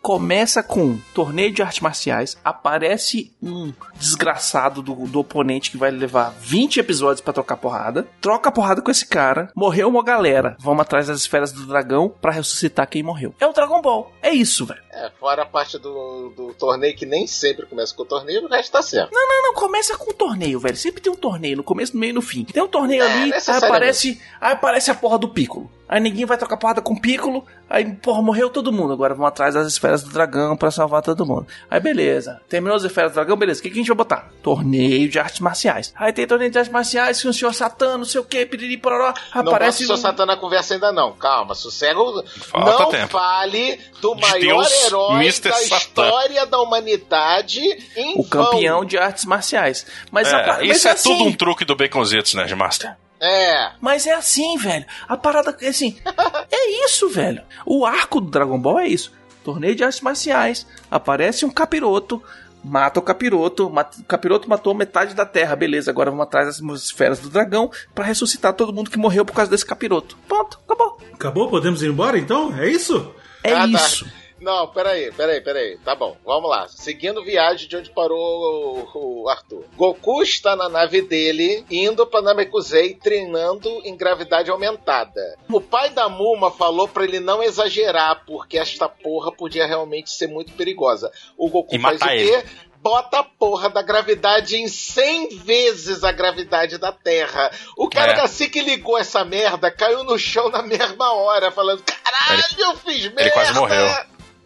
Começa com torneio de artes marciais. Aparece um desgraçado do, do oponente que vai levar 20 episódios pra trocar porrada. Troca a porrada com esse cara. Morreu uma galera. Vamos atrás das esferas do dragão pra ressuscitar quem morreu. É o Dragon Ball. É isso, velho. É, fora a parte do, do torneio que nem sempre começa com o torneio, o resto tá certo. Não, não, não. Começa com um torneio, velho. Sempre tem um torneio no começo, no meio e no fim. Tem um torneio É, ali, aí aparece, aí aparece a porra do Piccolo. Aí ninguém vai trocar porrada com o Piccolo. Aí, porra, morreu todo mundo. Agora vamos atrás das esferas do dragão pra salvar todo mundo. Aí, beleza. Terminou as esferas do dragão, beleza. O que, que a gente vai botar? Torneio de artes marciais. Aí tem torneio de artes marciais com o senhor Satã, não sei o que, piriri, pororó. Não Aparece. bota o seu Satã na conversa ainda não. Calma, sossega. o- Falta não tempo. fale do De maior Deus, herói Mr. da Satã. história da humanidade em o vão. campeão de artes marciais. Mas, É, a, mas isso é, assim, tudo um truque do Baconzitos, Nerdmaster. É. Mas é assim, velho. A parada é assim. é isso, velho. O arco do Dragon Ball é isso. Torneio de artes marciais. Aparece um capiroto. Mata o capiroto. Mata, o capiroto matou metade da terra. Beleza, agora vamos atrás das esferas do dragão pra ressuscitar todo mundo que morreu por causa desse capiroto. Ponto, acabou. Acabou? Podemos ir embora então? É isso? É Ah, tá. Não, peraí, peraí, peraí. Tá bom, vamos lá. Seguindo viagem de onde parou o, o Arthur. Goku está na nave dele, indo pra Namekusei, treinando em gravidade aumentada. O pai da Muma falou pra ele não exagerar, porque esta porra podia realmente ser muito perigosa. O Goku E faz o quê? Bota a porra da gravidade em 100 vezes a gravidade da Terra. O cara É. que assim que ligou essa merda caiu no chão na mesma hora, falando: Caralho, eu fiz merda! Ele quase morreu.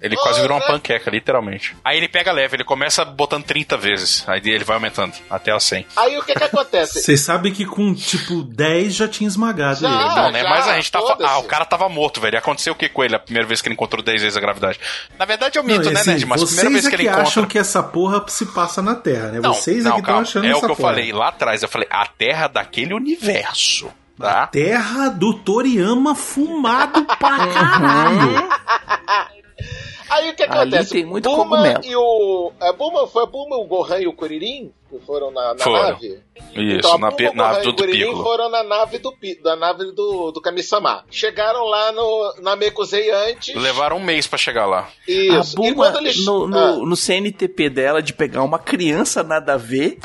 Ele quase virou uma panqueca, literalmente. Aí ele pega leve, ele começa botando 30 vezes. Aí ele vai aumentando até a 100. Aí o que que acontece? Vocês sabem que com tipo 10 já tinha esmagado Já. ele. não, né? já, Mas a gente tava. Ah, o cara tava morto, velho. Aconteceu o que com ele a primeira vez que ele encontrou 10 vezes a gravidade? Na verdade, eu Não, minto, e né, assim, Nerd? Mas a vocês primeira vez é que que ele encontra. acham que essa porra se passa na Terra, né? Não, vocês não, é que estão achando É essa o que eu porra. falei lá atrás. Eu falei, a terra daquele universo. Tá? Terra do Toriyama fumado pra caralho. Aí o que Ali acontece? tem muito Buma cogumelo. e o. A Buma, foi a Buma, o Gohan e o Kuririn? Que foram na, na Foram. nave? Isso, Então, a na, Bulma, pe- o na Gohan e do, o do Kuririn Piccolo. foram na nave do, da nave do, do Kami-sama. Chegaram lá no, na Mekuzei antes. Levaram um mês pra chegar lá. Isso. A e quando eles... no, no, Ah, no CNTP dela, de pegar uma criança nada a ver,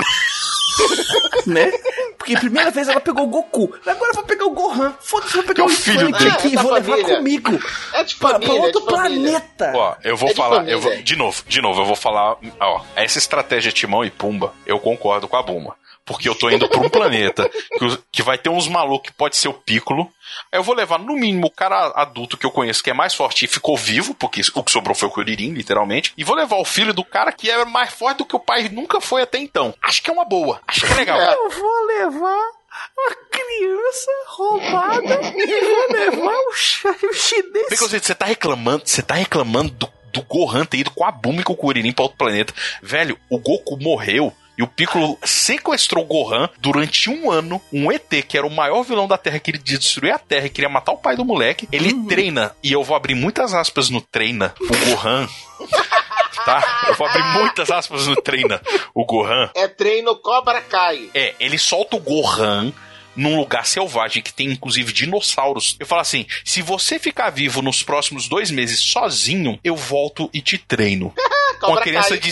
né? Porque a primeira vez ela pegou o Goku, agora eu vou pegar o Gohan. Foda-se, vou pegar É o filho infante dele. aqui, É da vou levar família. comigo. é de Pra, família, pra outro é planeta. Ó, eu vou É falar, família. eu vou, de novo, de novo, eu vou falar, ó, essa estratégia Timão e Pumba, eu concordo com a Bulma. Porque eu tô indo pra um planeta que, que vai ter uns malucos que pode ser o Piccolo. Aí eu vou levar, no mínimo, o cara adulto que eu conheço, que é mais forte e ficou vivo, porque o que sobrou foi o Kuririn, literalmente. E vou levar o filho do cara que é mais forte do que o pai nunca foi até então. Acho que é uma boa. Acho que é legal. Eu vou levar a criança roubada e vou levar o, cha- o chinês. Baconzito, você tá reclamando, você tá reclamando do, do Gohan ter ido com a Bulma e com o Kuririn pra outro planeta. Velho, o Goku morreu e o Piccolo sequestrou o Gohan durante um ano. Um ET, que era o maior vilão da Terra, que ele destruir a Terra e queria matar o pai do moleque. Ele treina, e eu vou abrir muitas aspas no treina, o Gohan. Tá? Eu vou abrir muitas aspas no treina, o Gohan. É treino Cobra Kai. É, ele solta o Gohan num lugar selvagem que tem inclusive dinossauros. Eu falo assim: se você ficar vivo nos próximos dois meses sozinho, eu volto e te treino. Com uma criança Kai. de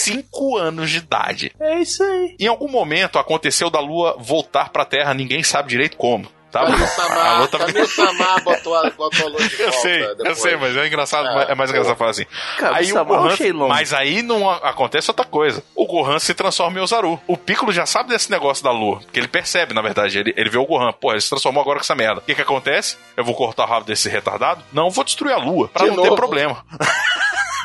5 anos de idade. É isso aí. Em algum momento aconteceu da Lua voltar pra Terra, ninguém sabe direito como. Tá? A Kami-sama, Lua tava- Kami-sama botou a, botou a luz de Eu volta sei, eu sei, mas é engraçado, É, é mais engraçado falar assim. Cara, aí o Samar ou Gohan, mas aí não a- acontece outra coisa. O Gohan se transforma em Ozaru. O Piccolo já sabe desse negócio da lua, porque ele percebe, na verdade. Ele, ele vê o Gohan, pô, ele se transformou agora com essa merda. O que que acontece? Eu vou cortar o rabo desse retardado? Não, eu vou destruir a lua, pra De não ter novo? problema.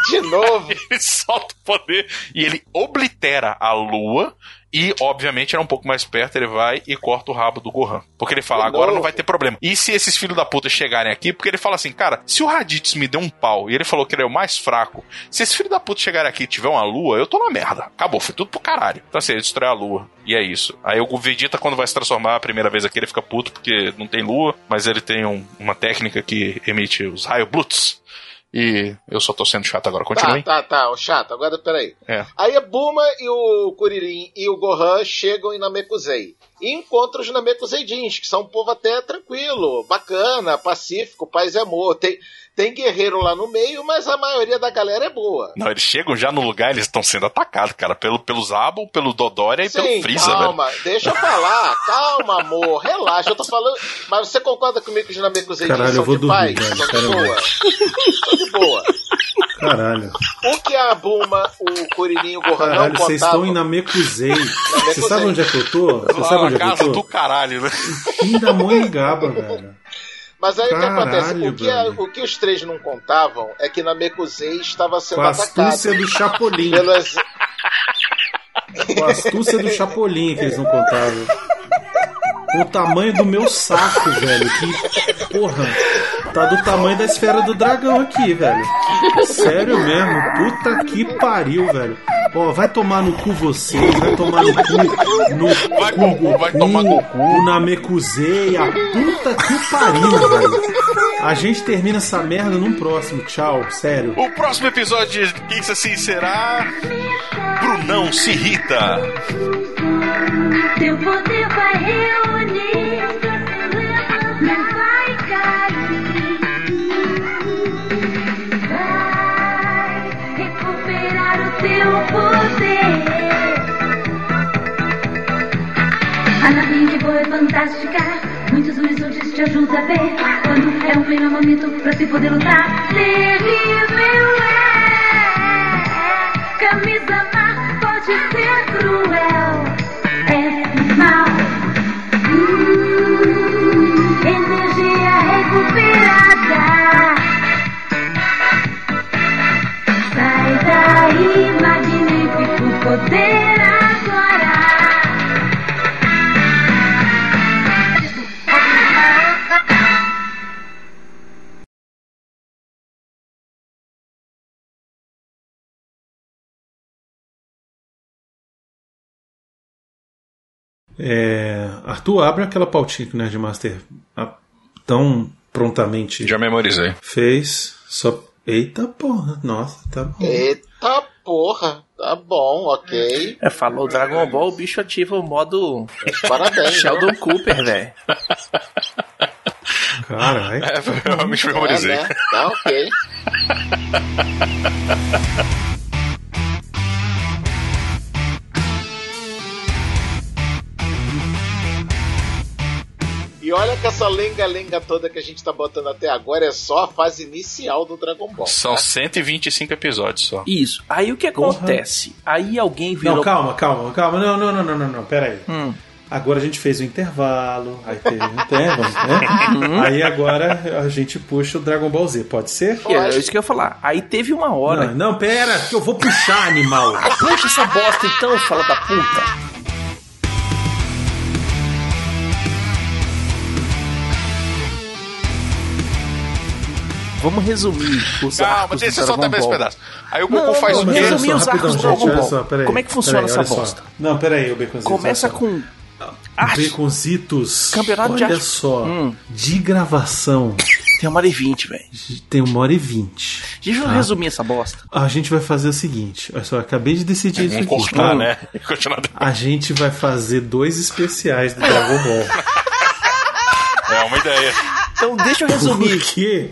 De novo. ele solta o poder e ele oblitera a lua. E, obviamente, era um pouco mais perto, ele vai e corta o rabo do Gohan. Porque ele fala, agora não vai ter problema. E se esses filhos da puta chegarem aqui, porque ele fala assim, cara, se o Raditz me deu um pau e ele falou que ele é o mais fraco, se esse filho da puta chegarem aqui e tiver uma lua, eu tô na merda. Acabou, foi tudo pro caralho. Então assim, ele destrói a lua. E é isso. Aí o Vegeta, quando vai se transformar a primeira vez aqui, ele fica puto porque não tem lua, mas ele tem um- uma técnica que emite os raios Bluts. E eu só tô sendo chato agora. Continue. Tá, tá, tá, o chato. Agora peraí. É. Aí a Bulma e o Kuririn e o Gohan chegam em Namekusei. E encontram os Namekuseidins, que são um povo até tranquilo, bacana, pacífico, paz e amor. Tem, tem guerreiro lá no meio, mas a maioria da galera é boa. Não, eles chegam já no lugar, eles estão sendo atacados, cara, pelo, pelo Zabo, pelo Dodória e pelo Sim, Freeza, velho. calma, deixa eu falar. Calma, amor, relaxa. Eu tô falando. Mas você concorda comigo que os Namekuseidins Caralho, são eu vou de dormir, paz? velho, São de boa. São de boa. Caralho. O que a Bulma, o e o Gohan Caralho, não vocês estão em Namekusei. Você sabe onde é que eu tô? Você Lá sabe na onde é que casa eu do tô? caralho, né? Pindamonhangaba, velho. Mas aí o que Caralho, acontece? O que, a- o que os três não contavam é que Namekusei estava sendo Com a atacado astúcia do Chapolin. pelo ex... Com a astúcia do Chapolin que eles não contavam. O tamanho do meu saco, velho. Que, porra, tá do tamanho da esfera do dragão aqui, velho. Sério mesmo, puta que pariu, velho. Ó, vai tomar no cu vocês, vai tomar no cu. No Vai, cu, Goku, vai tomar Goku. O Namekusei, a puta que pariu, velho. A gente termina essa merda num próximo, tchau, sério. O próximo episódio de Quem Se Assim será. Brunão se irrita. Teu poder vai reunir, A navinha boa é fantástica. Muitos horizontes te ajuda a ver. Quando é o melhor momento pra se poder lutar. Terrível é. Camisa má pode ser cruel. É mal. É, Arthur, abre aquela pautinha que o Nerdmaster ah, tão prontamente Já memorizei. fez. Só. Eita porra, nossa, tá bom. Eita Porra, tá bom, ok. É, falou Dragon Ball, o bicho ativa o modo Parabéns. Sheldon viu? Cooper, velho. Caralho. É, eu realmente É, memorizei. né? Tá ok. E olha que essa lenga-lenga toda que a gente tá botando até agora é só a fase inicial do Dragon Ball. São tá? 125 episódios só. Isso. Aí o que acontece? Aí alguém virou. Não, calma, calma, calma. Não, não, não, não, não, não. Pera aí. Hum. Agora a gente fez o intervalo, aí teve um intervalo, né? Aí agora a gente puxa o Dragon Ball Z, pode ser? É isso que eu ia falar. Aí teve uma hora. Não, não, pera, que eu vou puxar, animal. Puxa essa bosta então, fala da puta. Vamos resumir os Calma, arcos deixa do eu soltar esse pedaço. Aí o Goku Não, faz não, o quê? resumir os arcos do Dragon olha Ball. só, peraí. Como é que funciona Peraí, essa olha só. bosta? Não, peraí, o Baconzitos. Começa olha com arte. Baconzitos. Campeonato de olha arte. só. Hum. De gravação Tem uma hora e vinte, velho. tem uma hora e vinte. Deixa eu Tá. resumir essa bosta. A gente vai fazer o seguinte. Olha só, eu acabei de decidir isso Vamos aqui. cortar, né? E continuar A gente vai fazer dois especiais do Dragon Ball. É uma ideia. Então deixa eu resumir. Por quê?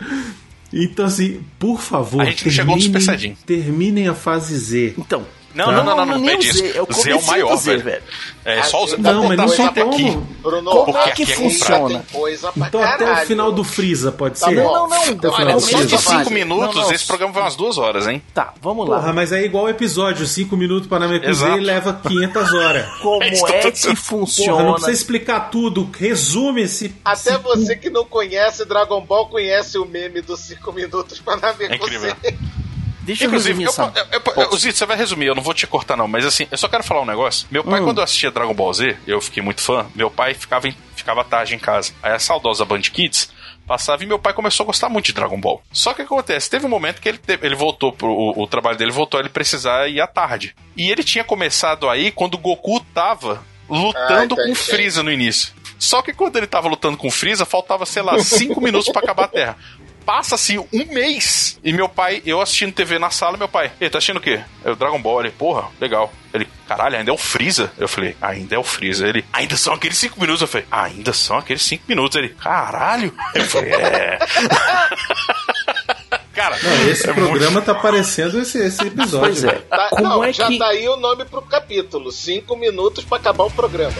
Então, assim, por favor, A gente não chegou no Super Saiyajin. terminem a fase Z. Então. Não, não, não, não, Não, não, nem é o disso. Z, é o Z é o comecinho maior, velho. velho. É só o Z. Não, mas não Vou tem aqui. Bruno, Como é que é funciona? Tem Então até o final do Freeza, pode Tá ser? Não, não, não. final Olha, só Freeza. de 5 Não, minutos, não. esse programa vai umas duas horas, hein? Tá, vamos lá. Porra, mas é igual o episódio, 5 minutos para Namekusei leva 500 horas. Como É que é funciona? Porra, não precisa explicar tudo, resume esse... Até esse- você que não conhece Dragon Ball conhece o meme dos 5 minutos pra É incrível. Deixa eu Inclusive, resumir eu, essa. eu, eu, eu, Zito, você vai resumir, eu não vou te cortar não, mas assim, eu só quero falar um negócio. Meu pai, Hum. quando eu assistia Dragon Ball Z, eu fiquei muito fã, meu pai ficava, em- ficava tarde em casa. Aí a saudosa Band Kids passava e meu pai começou a gostar muito de Dragon Ball. Só que o que acontece? Teve um momento que ele, teve- ele voltou pro o, o trabalho dele, voltou a ele precisar ir à tarde. E ele tinha começado aí quando o Goku tava lutando Ah, com o. Freeza no início. Só que quando ele tava lutando com o Freeza, faltava, sei lá, cinco minutos pra acabar a Terra. Passa-se um mês. E meu pai, eu assistindo TV na sala, meu pai, ele tá assistindo o quê? É o Dragon Ball. Ele, porra, legal. Ele, caralho, ainda é o Freeza? Eu falei, ainda é o Freeza. Ele, ainda são aqueles cinco minutos. Eu falei, ainda são aqueles cinco minutos. Ele, caralho. Eu falei, é. Cara, Não, esse é programa tá parecendo esse, esse episódio. Pois é. velho. Tá, Como não, é já que- tá aí o nome pro capítulo. 5 minutos pra acabar o programa.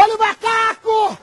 Olha o macaco!